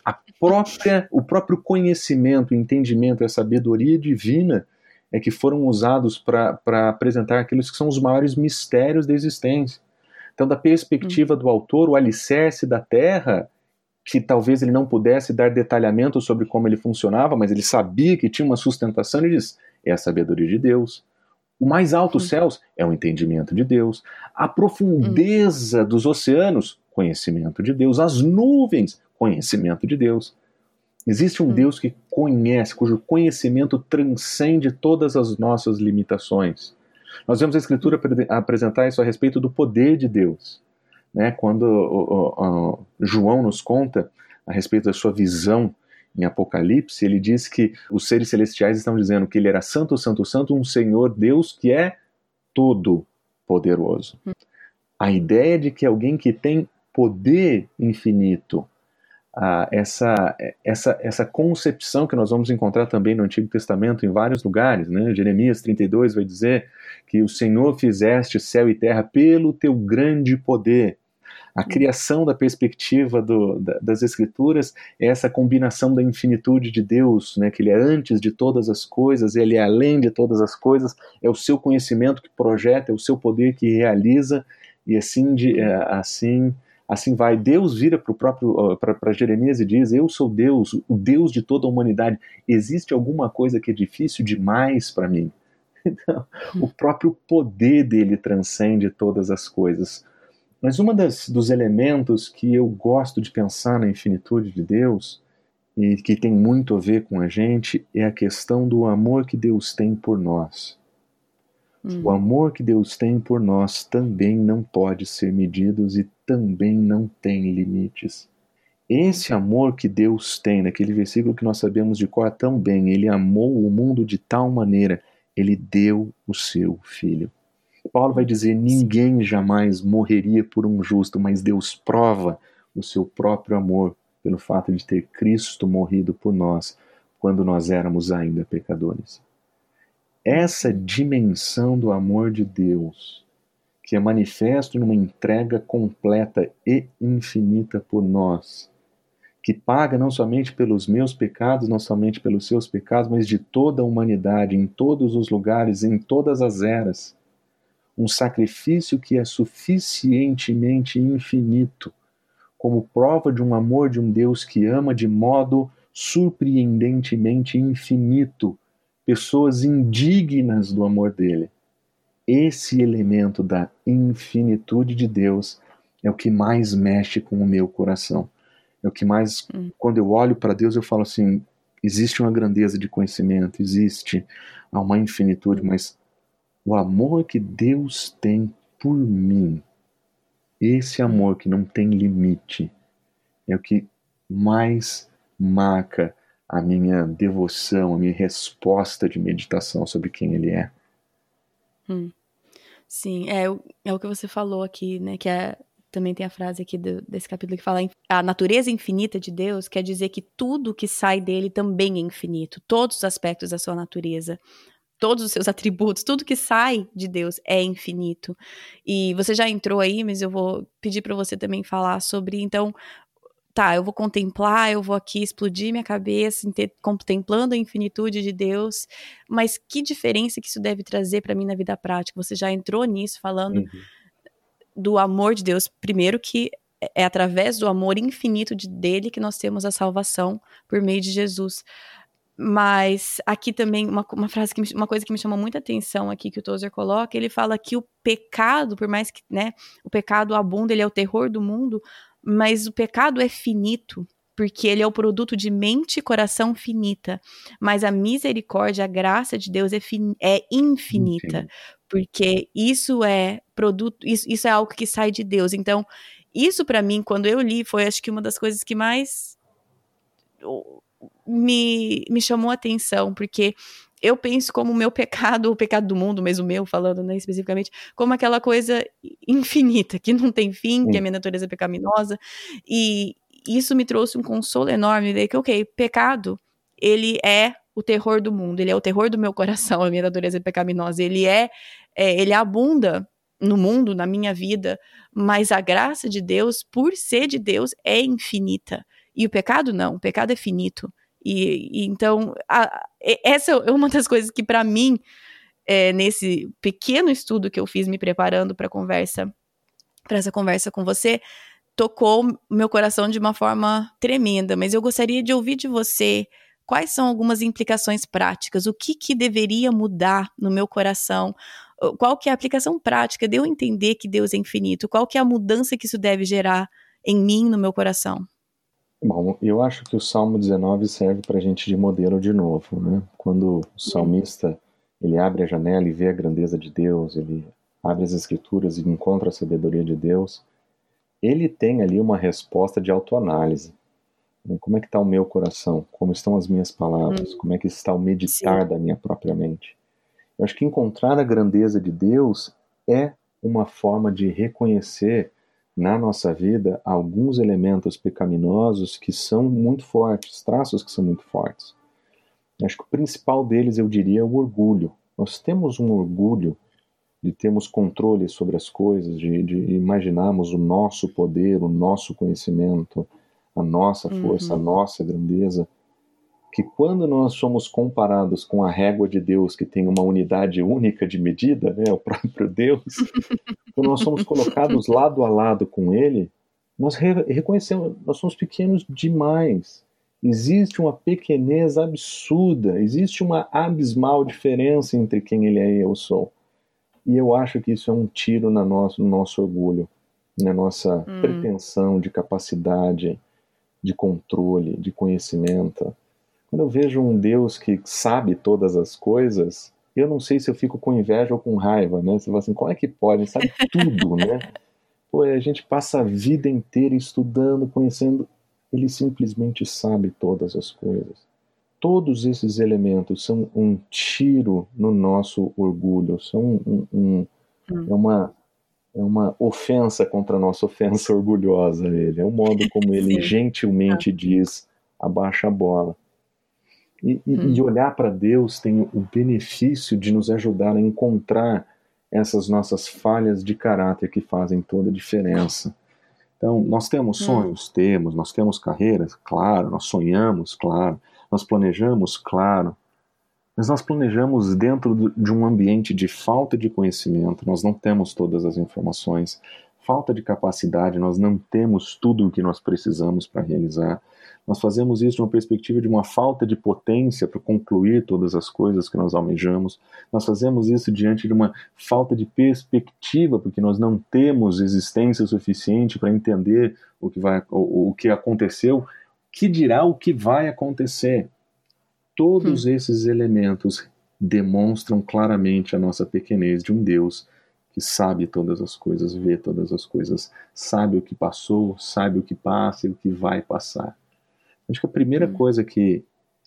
A própria, o próprio conhecimento, entendimento e a sabedoria divina é que foram usados para apresentar aqueles que são os maiores mistérios da existência. Então, da perspectiva do autor, o alicerce da terra que talvez ele não pudesse dar detalhamento sobre como ele funcionava, mas ele sabia que tinha uma sustentação, ele diz: é a sabedoria de Deus. O mais alto dos céus é o entendimento de Deus. A profundeza dos oceanos, conhecimento de Deus. As nuvens, conhecimento de Deus. Existe um Deus que conhece, cujo conhecimento transcende todas as nossas limitações. Nós vemos a Escritura apresentar isso a respeito do poder de Deus. Né? Quando o, o, o João nos conta a respeito da sua visão em Apocalipse, ele diz que os seres celestiais estão dizendo que ele era santo, santo, santo, um Senhor Deus que é todo poderoso. A ideia de que alguém que tem poder infinito, ah, essa, essa, essa concepção que nós vamos encontrar também no Antigo Testamento em vários lugares, né? Jeremias 32 vai dizer que o Senhor fizeste céu e terra pelo teu grande poder. A criação da perspectiva do, da, das Escrituras é essa combinação da infinitude de Deus, né, que Ele é antes de todas as coisas, Ele é além de todas as coisas, é o seu conhecimento que projeta, é o seu poder que realiza, e assim, de, é, assim, assim vai. Deus vira para o próprio para Jeremias e diz: Eu sou Deus, o Deus de toda a humanidade. Existe alguma coisa que é difícil demais para mim? Então, o próprio poder dele transcende todas as coisas. Mas um dos elementos que eu gosto de pensar na infinitude de Deus e que tem muito a ver com a gente é a questão do amor que Deus tem por nós. Hum. O amor que Deus tem por nós também não pode ser medido e também não tem limites. Esse amor que Deus tem, naquele versículo que nós sabemos de cor tão bem, ele amou o mundo de tal maneira ele deu o seu filho. Paulo vai dizer: ninguém jamais morreria por um justo, mas Deus prova o seu próprio amor pelo fato de ter Cristo morrido por nós quando nós éramos ainda pecadores. Essa dimensão do amor de Deus, que é manifesto numa entrega completa e infinita por nós, que paga não somente pelos meus pecados, não somente pelos seus pecados, mas de toda a humanidade, em todos os lugares, em todas as eras. Um sacrifício que é suficientemente infinito, como prova de um amor de um Deus que ama de modo surpreendentemente infinito pessoas indignas do amor dele. Esse elemento da infinitude de Deus é o que mais mexe com o meu coração é o que mais, hum. quando eu olho para Deus, eu falo assim: existe uma grandeza de conhecimento, existe uma infinitude, mas o amor que Deus tem por mim, esse amor que não tem limite, é o que mais marca a minha devoção, a minha resposta de meditação sobre quem Ele é. Hum. Sim, é, é o que você falou aqui, né? Que é também tem a frase aqui do, desse capítulo que fala a natureza infinita de Deus quer dizer que tudo que sai dele também é infinito, todos os aspectos da sua natureza, todos os seus atributos, tudo que sai de Deus é infinito. E você já entrou aí, mas eu vou pedir para você também falar sobre então tá, eu vou contemplar, eu vou aqui explodir minha cabeça contemplando a infinitude de Deus, mas que diferença que isso deve trazer para mim na vida prática? Você já entrou nisso falando uhum do amor de Deus, primeiro que é através do amor infinito de, dele que nós temos a salvação por meio de Jesus. Mas aqui também uma, uma frase que uma coisa que me chamou muita atenção aqui que o Tozer coloca, ele fala que o pecado, por mais que, né, o pecado abunda, ele é o terror do mundo, mas o pecado é finito, porque ele é o produto de mente e coração finita. Mas a misericórdia, a graça de Deus é, fin é infinita, porque isso é produto, isso, isso é algo que sai de Deus. Então, isso para mim, quando eu li, foi acho que uma das coisas que mais me, me chamou a atenção, porque eu penso como o meu pecado, o pecado do mundo, mas o meu, falando né, especificamente, como aquela coisa infinita, que não tem fim, Sim. que a minha natureza é pecaminosa, e isso me trouxe um consolo enorme, ver que, ok, pecado, ele é o terror do mundo, ele é o terror do meu coração, a minha natureza pecaminosa, ele é, é ele abunda no mundo, na minha vida, mas a graça de Deus, por ser de Deus, é infinita. E o pecado não, o pecado é finito. E, e então, a, essa é uma das coisas que, para mim, é, nesse pequeno estudo que eu fiz me preparando para conversa, para essa conversa com você, tocou meu coração de uma forma tremenda. Mas eu gostaria de ouvir de você quais são algumas implicações práticas, o que, que deveria mudar no meu coração, qual que é a aplicação prática de eu entender que Deus é infinito, qual que é a mudança que isso deve gerar em mim, no meu coração. Bom, eu acho que o Salmo 19 serve para a gente de modelo de novo, né? Quando o salmista ele abre a janela e vê a grandeza de Deus, ele abre as escrituras e encontra a sabedoria de Deus, ele tem ali uma resposta de autoanálise. Né? Como é que está o meu coração? Como estão as minhas palavras? Hum. Como é que está o meditar Sim. da minha própria mente? Eu acho que encontrar a grandeza de Deus é uma forma de reconhecer na nossa vida alguns elementos pecaminosos que são muito fortes, traços que são muito fortes. Acho que o principal deles, eu diria, é o orgulho. Nós temos um orgulho de termos controle sobre as coisas, de, de imaginarmos o nosso poder, o nosso conhecimento, a nossa força, uhum. a nossa grandeza, que quando nós somos comparados com a régua de Deus, que tem uma unidade única de medida, né, o próprio Deus, quando nós somos colocados lado a lado com Ele, nós re reconhecemos, nós somos pequenos demais. Existe uma pequenez absurda, existe uma abismal diferença entre quem Ele é e eu sou. E eu acho que isso é um tiro na nosso, no nosso orgulho, na nossa hum. pretensão de capacidade, de controle, de conhecimento. Quando eu vejo um Deus que sabe todas as coisas, eu não sei se eu fico com inveja ou com raiva, né? Você fala assim, como é que pode? Ele sabe tudo, né? Pô, a gente passa a vida inteira estudando, conhecendo. Ele simplesmente sabe todas as coisas. Todos esses elementos são um tiro no nosso orgulho, são um, um, hum. é uma é uma ofensa contra a nossa ofensa orgulhosa ele. É o modo como ele gentilmente diz abaixa a bola. E, hum. e olhar para Deus tem o benefício de nos ajudar a encontrar essas nossas falhas de caráter que fazem toda a diferença. Então, nós temos hum. sonhos? Hum. Temos. Nós temos carreiras? Claro. Nós sonhamos? Claro. Nós planejamos? Claro. Mas nós planejamos dentro de um ambiente de falta de conhecimento, nós não temos todas as informações, falta de capacidade, nós não temos tudo o que nós precisamos para realizar. Nós fazemos isso de uma perspectiva de uma falta de potência para concluir todas as coisas que nós almejamos. Nós fazemos isso diante de uma falta de perspectiva, porque nós não temos existência suficiente para entender o que, vai, o, o que aconteceu, que dirá o que vai acontecer. Todos hum. esses elementos demonstram claramente a nossa pequenez de um Deus que sabe todas as coisas, vê todas as coisas, sabe o que passou, sabe o que passa e o que vai passar. Acho que a primeira hum. coisa que,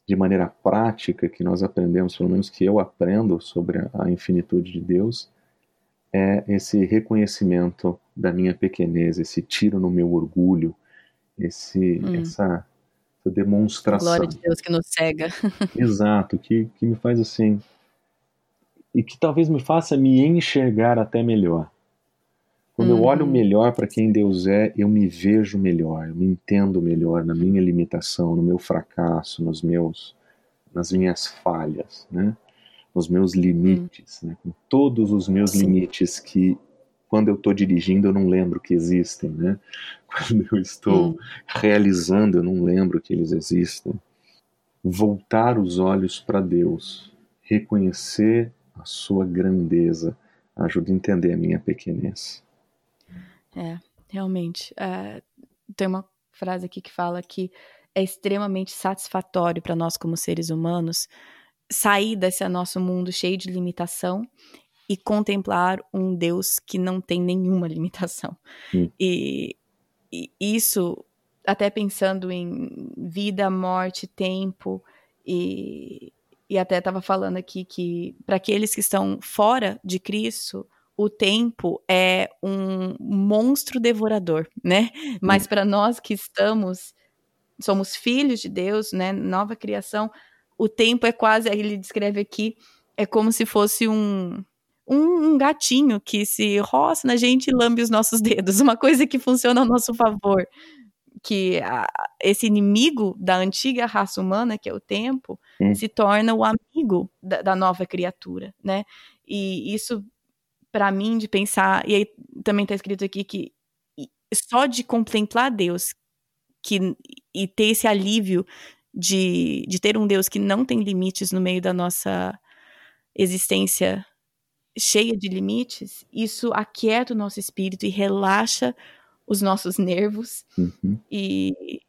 de maneira prática, que nós aprendemos, pelo menos que eu aprendo sobre a infinitude de Deus, é esse reconhecimento da minha pequenez, esse tiro no meu orgulho, esse, hum. essa, essa demonstração. Glória de Deus que nos cega. Exato, que, que me faz assim. E que talvez me faça me enxergar até melhor. Quando eu olho uhum. melhor para quem Deus é, eu me vejo melhor, eu me entendo melhor na minha limitação, no meu fracasso, nos meus, nas minhas falhas, né? nos meus limites, uhum. né? com todos os meus Sim. limites que quando eu estou dirigindo eu não lembro que existem, né? Quando eu estou uhum. realizando eu não lembro que eles existem. Voltar os olhos para Deus, reconhecer a sua grandeza, ajuda a entender a minha pequenez. É, realmente. É, tem uma frase aqui que fala que é extremamente satisfatório para nós como seres humanos sair desse nosso mundo cheio de limitação e contemplar um Deus que não tem nenhuma limitação. Hum. E, e, isso, até pensando em vida, morte, tempo, e, e até estava falando aqui que para aqueles que estão fora de Cristo, o tempo é um monstro devorador, né? Mas para nós que estamos, somos filhos de Deus, né? Nova criação, o tempo é quase, ele descreve aqui, é como se fosse um, um, um gatinho que se roça na gente e lambe os nossos dedos, uma coisa que funciona ao nosso favor. Que a, esse inimigo da antiga raça humana, que é o tempo, se torna o amigo da, da nova criatura, né? E isso para mim de pensar, e aí também está escrito aqui que só de contemplar Deus que, e ter esse alívio de, de ter um Deus que não tem limites no meio da nossa existência cheia de limites, isso aquieta o nosso espírito e relaxa os nossos nervos. Uhum. E,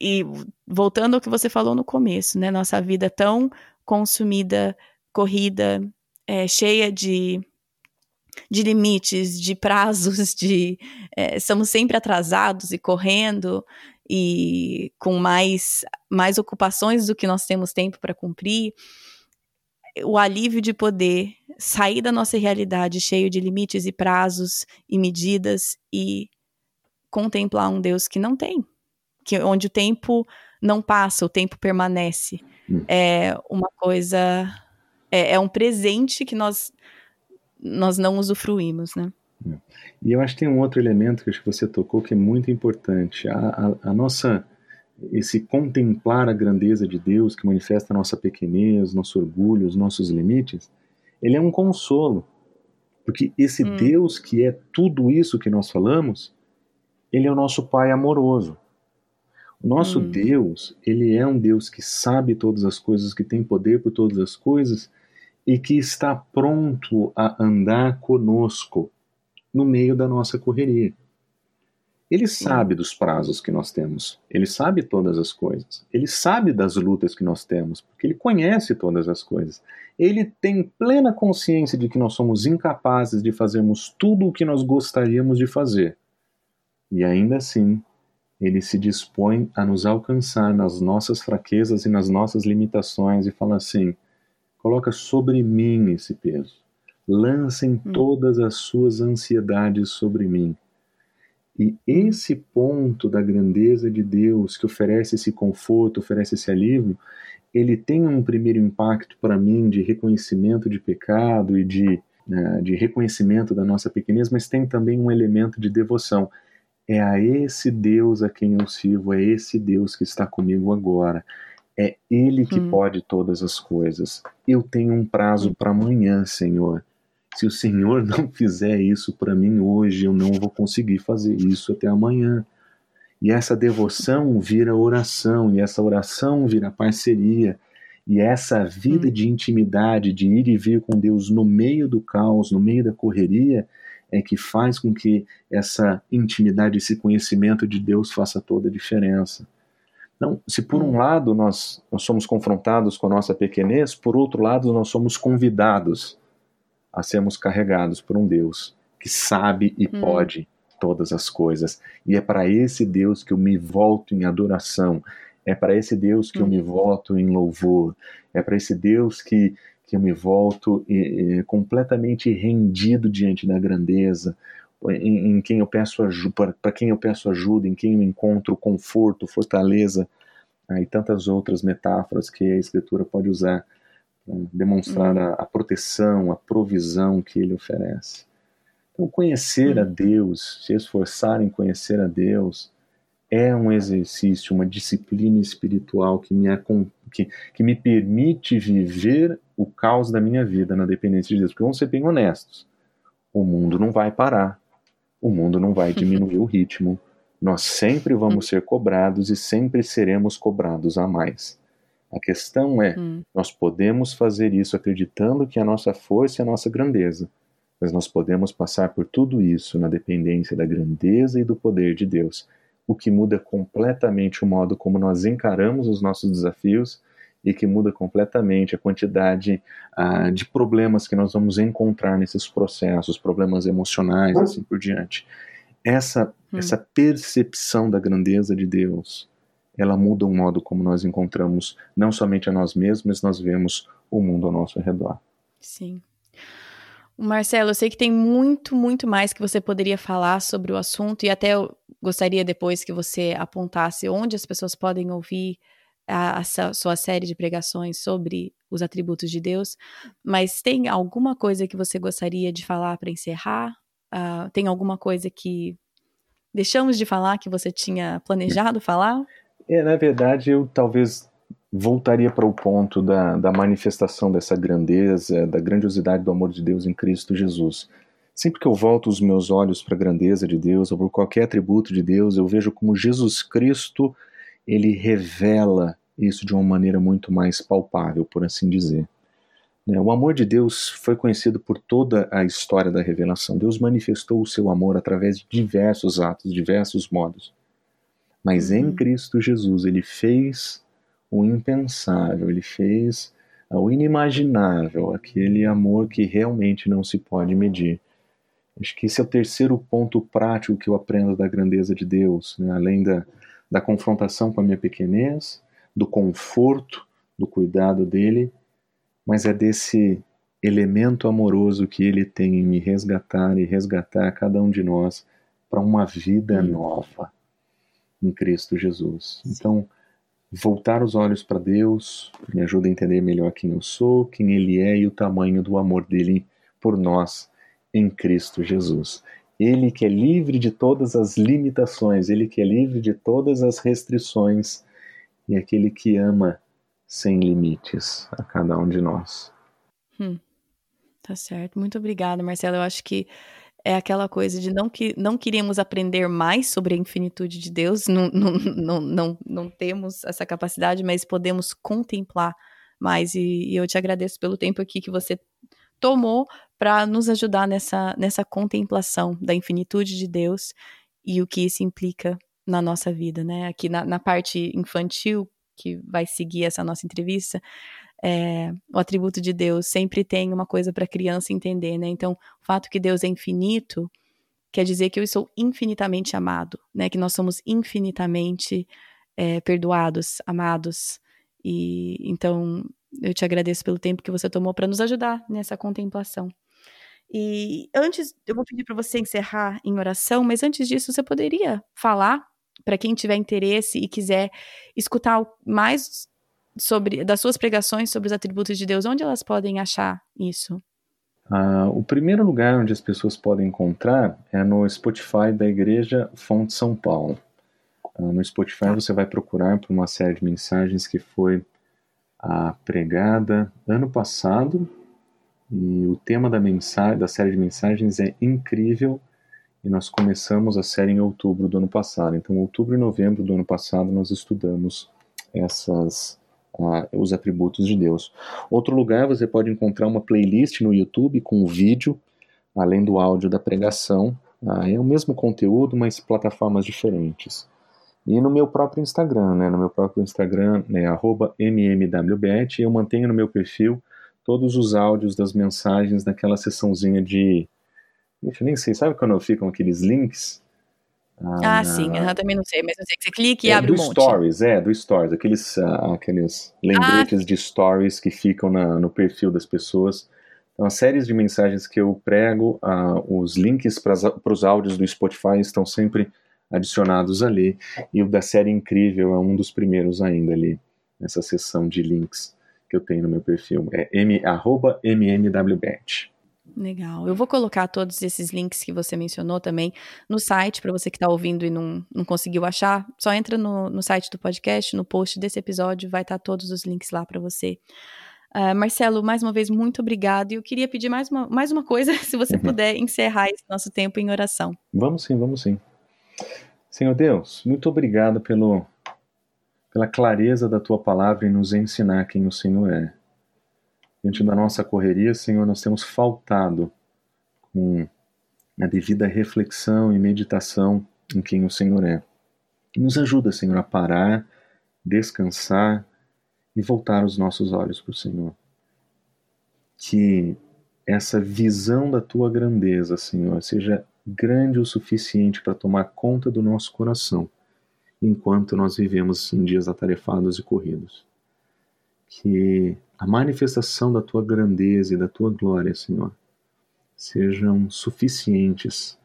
e voltando ao que você falou no começo, né? Nossa vida tão consumida, corrida, é, cheia de de limites, de prazos, de é, estamos sempre atrasados e correndo e com mais mais ocupações do que nós temos tempo para cumprir. O alívio de poder sair da nossa realidade cheio de limites e prazos e medidas e contemplar um Deus que não tem, que onde o tempo não passa, o tempo permanece. Hum. É uma coisa é, é um presente que nós nós não usufruímos, né? É. E eu acho que tem um outro elemento que acho que você tocou que é muito importante. A, a, a, nossa, esse contemplar a grandeza de Deus que manifesta a nossa pequenez, nosso orgulho, os nossos limites, ele é um consolo. Porque esse hum. Deus que é tudo isso que nós falamos, ele é o nosso Pai amoroso. O nosso hum. Deus, ele é um Deus que sabe todas as coisas, que tem poder por todas as coisas e que está pronto a andar conosco no meio da nossa correria. Ele sabe dos prazos que nós temos, ele sabe todas as coisas, ele sabe das lutas que nós temos, porque ele conhece todas as coisas. Ele tem plena consciência de que nós somos incapazes de fazermos tudo o que nós gostaríamos de fazer. E ainda assim, ele se dispõe a nos alcançar nas nossas fraquezas e nas nossas limitações e fala assim: coloca sobre mim esse peso. Lancem hum. todas as suas ansiedades sobre mim e esse ponto da grandeza de Deus, que oferece esse conforto, oferece esse alívio, ele tem um primeiro impacto para mim de reconhecimento de pecado e de, né, de reconhecimento da nossa pequenez, mas tem também um elemento de devoção. É a esse Deus a quem eu sirvo, é esse Deus que está comigo agora. É Ele que hum. pode todas as coisas. Eu tenho um prazo para amanhã, Senhor. Se o Senhor não fizer isso para mim hoje, eu não vou conseguir fazer isso até amanhã. E essa devoção vira oração, e essa oração vira parceria, e essa vida hum. de intimidade, de ir e vir com Deus no meio do caos, no meio da correria, é que faz com que essa intimidade, esse conhecimento de Deus faça toda a diferença. Então, se por um lado nós, nós somos confrontados com a nossa pequenez, por outro lado nós somos convidados a sermos carregados por um Deus que sabe e hum. pode todas as coisas. E é para esse Deus que eu me volto em adoração. É para esse Deus que hum. eu me volto em louvor. É para esse Deus que, que eu me volto completamente rendido diante da grandeza. Em, em quem eu peço ajuda, para quem eu peço ajuda, em quem eu encontro conforto, fortaleza, ah, e tantas outras metáforas que a Escritura pode usar demonstrar uhum. a, a, proteção, a provisão que ele oferece. Então, conhecer uhum. a Deus, se esforçar em conhecer a Deus, é um exercício, uma disciplina espiritual que me, que, que me permite viver o caos da minha vida na dependência de Deus. Porque vamos ser bem honestos: o mundo não vai parar, o mundo não vai diminuir o ritmo. Nós sempre vamos ser cobrados e sempre seremos cobrados a mais. A questão é, hum. nós podemos fazer isso acreditando que a nossa força é a nossa grandeza, mas nós podemos passar por tudo isso na dependência da grandeza e do poder de Deus, o que muda completamente o modo como nós encaramos os nossos desafios e que muda completamente a quantidade uh, de problemas que nós vamos encontrar nesses processos, problemas emocionais, assim por diante. Essa, hum. essa percepção da grandeza de Deus, ela muda o modo como nós encontramos não somente a nós mesmos, mas nós vemos o mundo ao nosso redor. Sim. Marcelo, eu sei que tem muito, muito mais que você poderia falar sobre o assunto e até eu gostaria depois que você apontasse onde as pessoas podem ouvir a, a sua série de pregações sobre os atributos de Deus, mas tem alguma coisa que você gostaria de falar para encerrar? Uh, tem alguma coisa que deixamos de falar que você tinha planejado falar? É, na verdade, eu talvez voltaria para o ponto da, da manifestação dessa grandeza, da grandiosidade do amor de Deus em Cristo Jesus. Sempre que eu volto os meus olhos para a grandeza de Deus, ou por qualquer atributo de Deus, eu vejo como Jesus Cristo, ele revela isso de uma maneira muito mais palpável, por assim dizer. Né, o amor de Deus foi conhecido por toda a história da revelação. Deus manifestou o seu amor através de diversos atos, diversos modos. Mas uhum. em Cristo Jesus ele fez o impensável, ele fez o inimaginável, aquele amor que realmente não se pode medir. Acho que esse é o terceiro ponto prático que eu aprendo da grandeza de Deus, né? além da, da confrontação com a minha pequenez, do conforto, do cuidado dele, mas é desse elemento amoroso que ele tem em me resgatar e resgatar cada um de nós para uma vida uhum. nova em Cristo Jesus. Então, voltar os olhos para Deus me ajuda a entender melhor quem eu sou, quem Ele é e o tamanho do amor dele por nós em Cristo Jesus. Ele que é livre de todas as limitações, ele que é livre de todas as restrições e aquele que ama sem limites a cada um de nós. Hum, tá certo. Muito obrigada, Marcelo. Eu acho que é aquela coisa de não que não queremos aprender mais sobre a infinitude de Deus, não, não, não, não, não temos essa capacidade, mas podemos contemplar mais. E, e eu te agradeço pelo tempo aqui que você tomou para nos ajudar nessa, nessa contemplação da infinitude de Deus e o que isso implica na nossa vida, né? Aqui na, na parte infantil, que vai seguir essa nossa entrevista, é, o atributo de Deus sempre tem uma coisa para a criança entender, né? Então, o fato que Deus é infinito quer dizer que eu sou infinitamente amado, né? Que nós somos infinitamente é, perdoados, amados. E então eu te agradeço pelo tempo que você tomou para nos ajudar nessa contemplação. E antes, eu vou pedir para você encerrar em oração, mas antes disso, você poderia falar para quem tiver interesse e quiser escutar mais sobre das suas pregações sobre os atributos de Deus, onde elas podem achar isso? Ah, o primeiro lugar onde as pessoas podem encontrar é no Spotify da Igreja Fonte São Paulo. Ah, no Spotify tá. você vai procurar por uma série de mensagens que foi ah, pregada ano passado e o tema da mensagem da série de mensagens é incrível e nós começamos a série em outubro do ano passado. Então, outubro e novembro do ano passado nós estudamos essas uh, os atributos de Deus. Outro lugar você pode encontrar uma playlist no YouTube com vídeo, além do áudio da pregação. Uh, é o mesmo conteúdo, mas plataformas diferentes. E no meu próprio Instagram, né? No meu próprio Instagram é @mmwbet. Eu mantenho no meu perfil todos os áudios das mensagens daquela sessãozinha de eu nem sei, sabe quando ficam aqueles links? Ah, ah sim, eu também não sei, mas eu sei que você clica e é, abre um monte. Do Stories, é, do Stories, aqueles, uh, aqueles lembretes ah. de Stories que ficam na, no perfil das pessoas. Então, as séries de mensagens que eu prego, uh, os links para os áudios do Spotify estão sempre adicionados ali. E o da série Incrível é um dos primeiros ainda ali, nessa seção de links que eu tenho no meu perfil. É m, arroba mmwbet. Legal. Eu vou colocar todos esses links que você mencionou também no site, para você que está ouvindo e não, não conseguiu achar. Só entra no, no site do podcast, no post desse episódio, vai estar tá todos os links lá para você. Uh, Marcelo, mais uma vez, muito obrigado. E eu queria pedir mais uma, mais uma coisa, se você uhum. puder encerrar esse nosso tempo em oração. Vamos sim, vamos sim. Senhor Deus, muito obrigado pelo, pela clareza da tua palavra e nos ensinar quem o Senhor é. Diante da nossa correria, Senhor, nós temos faltado com a devida reflexão e meditação em quem o Senhor é. Nos ajuda, Senhor, a parar, descansar e voltar os nossos olhos para o Senhor. Que essa visão da tua grandeza, Senhor, seja grande o suficiente para tomar conta do nosso coração enquanto nós vivemos em dias atarefados e corridos. Que a manifestação da tua grandeza e da tua glória, Senhor, sejam suficientes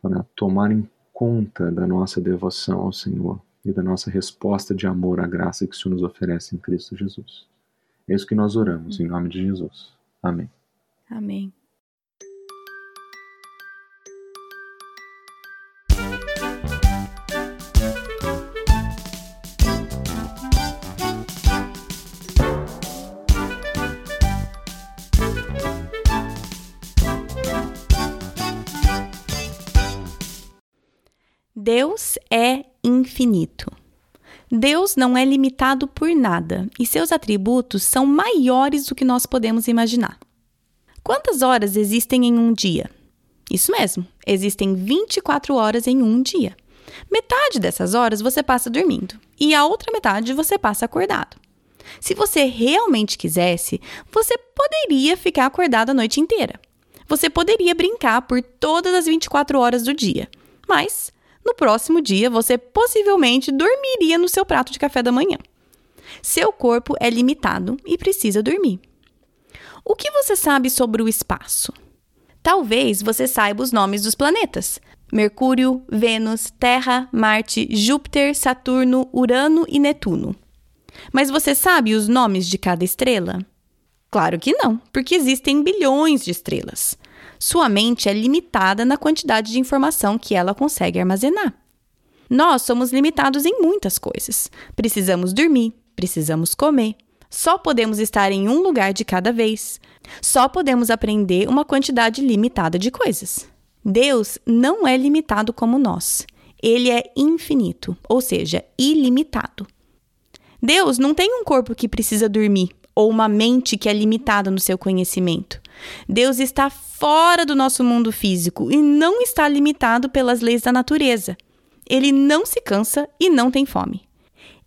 para tomarem conta da nossa devoção ao Senhor e da nossa resposta de amor à graça que o Senhor nos oferece em Cristo Jesus. É isso que nós oramos, em nome de Jesus. Amém. Amém. Deus é infinito. Deus não é limitado por nada e seus atributos são maiores do que nós podemos imaginar. Quantas horas existem em um dia? Isso mesmo, existem 24 horas em um dia. Metade dessas horas você passa dormindo e a outra metade você passa acordado. Se você realmente quisesse, você poderia ficar acordado a noite inteira. Você poderia brincar por todas as 24 horas do dia, mas no próximo dia você possivelmente dormiria no seu prato de café da manhã. Seu corpo é limitado e precisa dormir. O que você sabe sobre o espaço? Talvez você saiba os nomes dos planetas: Mercúrio, Vênus, Terra, Marte, Júpiter, Saturno, Urano e Netuno. Mas você sabe os nomes de cada estrela? Claro que não, porque existem bilhões de estrelas. Sua mente é limitada na quantidade de informação que ela consegue armazenar. Nós somos limitados em muitas coisas. Precisamos dormir, precisamos comer, só podemos estar em um lugar de cada vez, só podemos aprender uma quantidade limitada de coisas. Deus não é limitado como nós. Ele é infinito, ou seja, ilimitado. Deus não tem um corpo que precisa dormir ou uma mente que é limitada no seu conhecimento. Deus está fora do nosso mundo físico e não está limitado pelas leis da natureza. Ele não se cansa e não tem fome.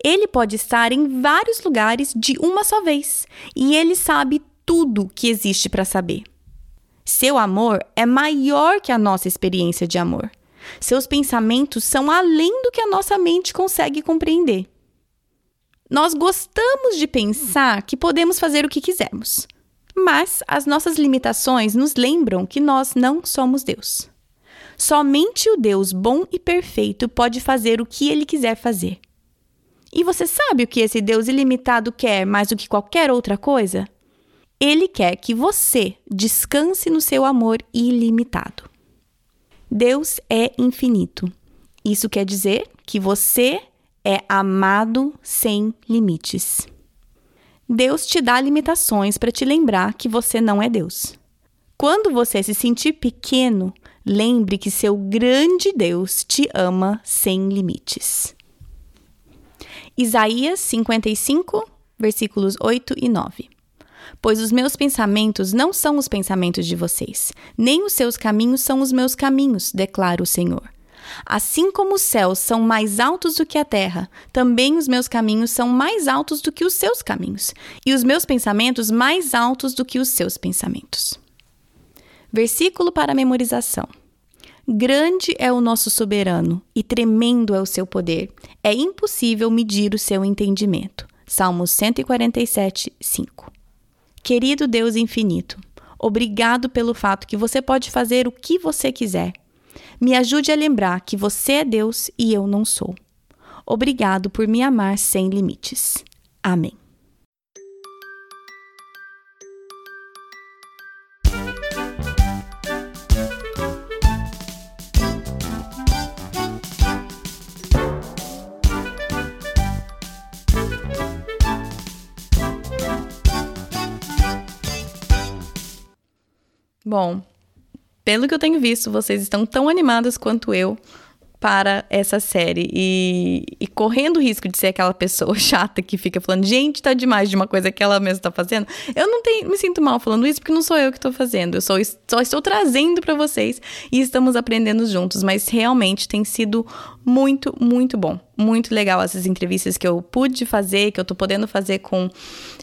Ele pode estar em vários lugares de uma só vez e ele sabe tudo que existe para saber. Seu amor é maior que a nossa experiência de amor. Seus pensamentos são além do que a nossa mente consegue compreender. Nós gostamos de pensar que podemos fazer o que quisermos, mas as nossas limitações nos lembram que nós não somos Deus. Somente o Deus bom e perfeito pode fazer o que ele quiser fazer. E você sabe o que esse Deus ilimitado quer mais do que qualquer outra coisa? Ele quer que você descanse no seu amor ilimitado. Deus é infinito. Isso quer dizer que você é amado sem limites. Deus te dá limitações para te lembrar que você não é Deus. Quando você se sentir pequeno, lembre que seu grande Deus te ama sem limites. Isaías 55, versículos 8 e 9. Pois os meus pensamentos não são os pensamentos de vocês, nem os seus caminhos são os meus caminhos, declara o Senhor. Assim como os céus são mais altos do que a terra, também os meus caminhos são mais altos do que os seus caminhos, e os meus pensamentos mais altos do que os seus pensamentos. Versículo para memorização. Grande é o nosso soberano e tremendo é o seu poder. É impossível medir o seu entendimento. Salmos 147, 5. Querido Deus infinito, obrigado pelo fato que você pode fazer o que você quiser. Me ajude a lembrar que você é Deus e eu não sou. Obrigado por me amar sem limites. Amém. Bom, pelo que eu tenho visto, vocês estão tão animadas quanto eu para essa série e, e, correndo o risco de ser aquela pessoa chata que fica falando, gente, tá demais de uma coisa que ela mesma tá fazendo. Eu não tenho, me sinto mal falando isso porque não sou eu que tô fazendo. Eu só, só estou trazendo para vocês e estamos aprendendo juntos, mas realmente tem sido muito, muito bom. Muito legal essas entrevistas que eu pude fazer, que eu tô podendo fazer com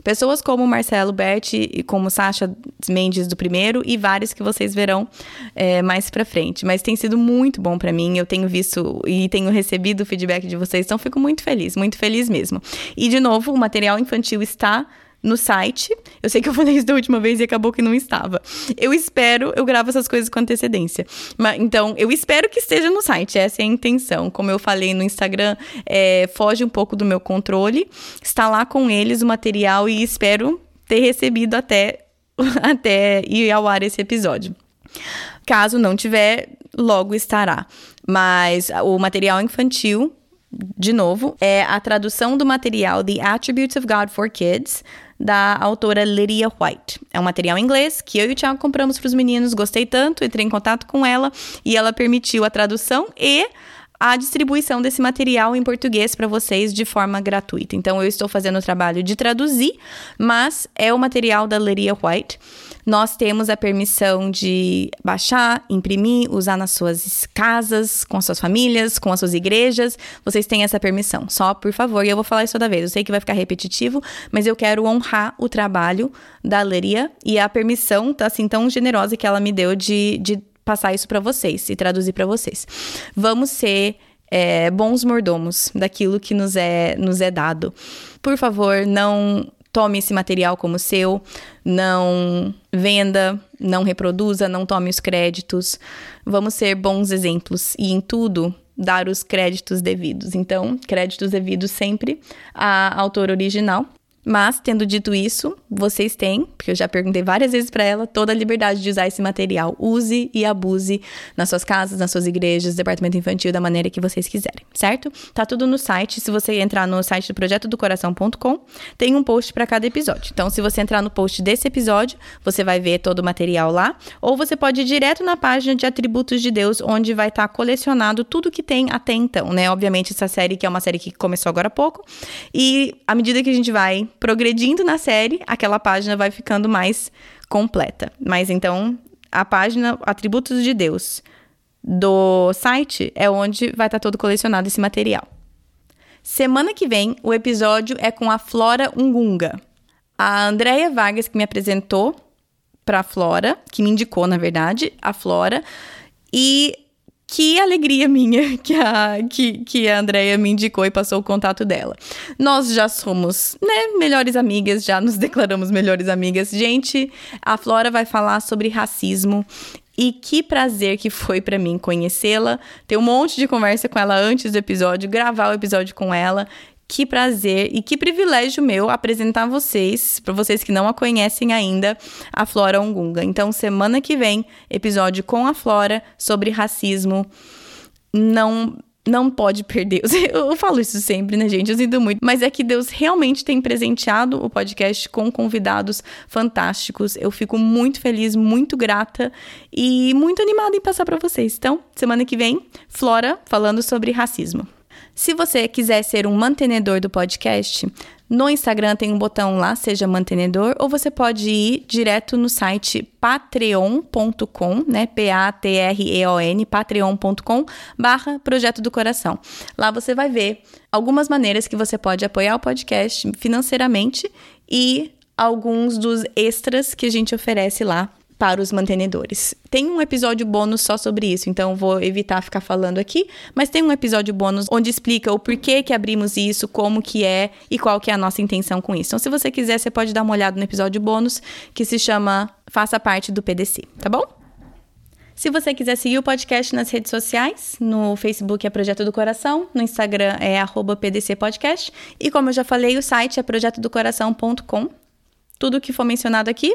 pessoas como Marcelo Berti e como Sasha Mendes do primeiro e vários que vocês verão é, mais pra frente. Mas tem sido muito bom para mim, eu tenho visto e tenho recebido o feedback de vocês, então fico muito feliz, muito feliz mesmo. E de novo, o material infantil está no site. Eu sei que eu falei isso da última vez e acabou que não estava. Eu espero, eu gravo essas coisas com antecedência. Mas, então, eu espero que esteja no site, essa é a intenção. Como eu falei no Instagram, é, foge um pouco do meu controle. Está lá com eles o material e espero ter recebido até, até ir ao ar esse episódio. Caso não tiver, logo estará. Mas o material infantil de novo, é a tradução do material The Attributes of God for Kids, da autora Lydia White. É um material em inglês que eu e o Thiago compramos para os meninos, gostei tanto, entrei em contato com ela e ela permitiu a tradução e a distribuição desse material em português para vocês de forma gratuita. Então eu estou fazendo o trabalho de traduzir, mas é o material da Lydia White. Nós temos a permissão de baixar, imprimir, usar nas suas casas, com as suas famílias, com as suas igrejas. Vocês têm essa permissão. Só, por favor, e eu vou falar isso toda vez. Eu sei que vai ficar repetitivo, mas eu quero honrar o trabalho da Leria e a permissão, tá, assim, tão generosa que ela me deu de, de passar isso para vocês e traduzir para vocês. Vamos ser é, bons mordomos daquilo que nos é, nos é dado. Por favor, não tome esse material como seu, não venda, não reproduza, não tome os créditos. Vamos ser bons exemplos e em tudo dar os créditos devidos. Então, créditos devidos sempre à autora original. Mas, tendo dito isso, vocês têm, porque eu já perguntei várias vezes para ela, toda a liberdade de usar esse material. Use e abuse nas suas casas, nas suas igrejas, departamento infantil, da maneira que vocês quiserem, certo? Tá tudo no site. Se você entrar no site do projetodocoração.com, tem um post para cada episódio. Então, se você entrar no post desse episódio, você vai ver todo o material lá. Ou você pode ir direto na página de atributos de Deus, onde vai estar tá colecionado tudo que tem até então, né? Obviamente, essa série que é uma série que começou agora há pouco. E à medida que a gente vai progredindo na série, aquela página vai ficando mais completa. Mas então, a página Atributos de Deus do site é onde vai estar todo colecionado esse material. Semana que vem, o episódio é com a Flora Ungunga. A Andrea Vargas, que me apresentou para a Flora, que me indicou, na verdade, a Flora. E que alegria minha que a, que, que a Andrea me indicou e passou o contato dela. Nós já somos, né, melhores amigas, já nos declaramos melhores amigas. Gente, a Flora vai falar sobre racismo e que prazer que foi para mim conhecê-la, ter um monte de conversa com ela antes do episódio, gravar o episódio com ela que prazer e que privilégio meu apresentar vocês, para vocês que não a conhecem ainda, a Flora Ungunga. Então, semana que vem, episódio com a Flora sobre racismo. Não não pode perder. Eu falo isso sempre, né, gente? Eu sinto muito. Mas é que Deus realmente tem presenteado o podcast com convidados fantásticos. Eu fico muito feliz, muito grata e muito animada em passar para vocês. Então, semana que vem, Flora falando sobre racismo. Se você quiser ser um mantenedor do podcast, no Instagram tem um botão lá, seja mantenedor, ou você pode ir direto no site patreon.com, né, P-A-T-R-E-O-N, patreon.com, barra Projeto do Coração. Lá você vai ver algumas maneiras que você pode apoiar o podcast financeiramente e alguns dos extras que a gente oferece lá para os mantenedores. Tem um episódio bônus só sobre isso, então vou evitar ficar falando aqui, mas tem um episódio bônus onde explica o porquê que abrimos isso, como que é e qual que é a nossa intenção com isso. Então, se você quiser, você pode dar uma olhada no episódio bônus que se chama Faça Parte do PDC, tá bom? Se você quiser seguir o podcast nas redes sociais, no Facebook é Projeto do Coração, no Instagram é arroba PDC Podcast, e como eu já falei, o site é projetodocoração.com. Tudo que for mencionado aqui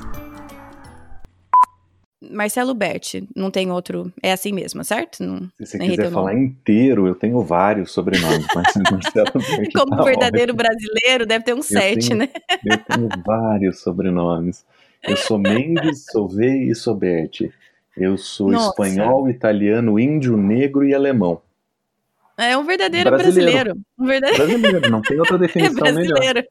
Marcelo Berti, não tem outro. É assim mesmo, certo? Não, Se você quiser falar inteiro, eu tenho vários sobrenomes, mas Marcelo Berti. Como tá verdadeiro óbvio. brasileiro, deve ter uns eu sete, tenho, né? Eu tenho vários sobrenomes. Eu sou Mendes, sou V e sou Berti. Eu sou Nossa. espanhol, italiano, índio, negro e alemão. É um verdadeiro brasileiro. brasileiro. Um verdadeiro... brasileiro, não tem outra definição é melhor.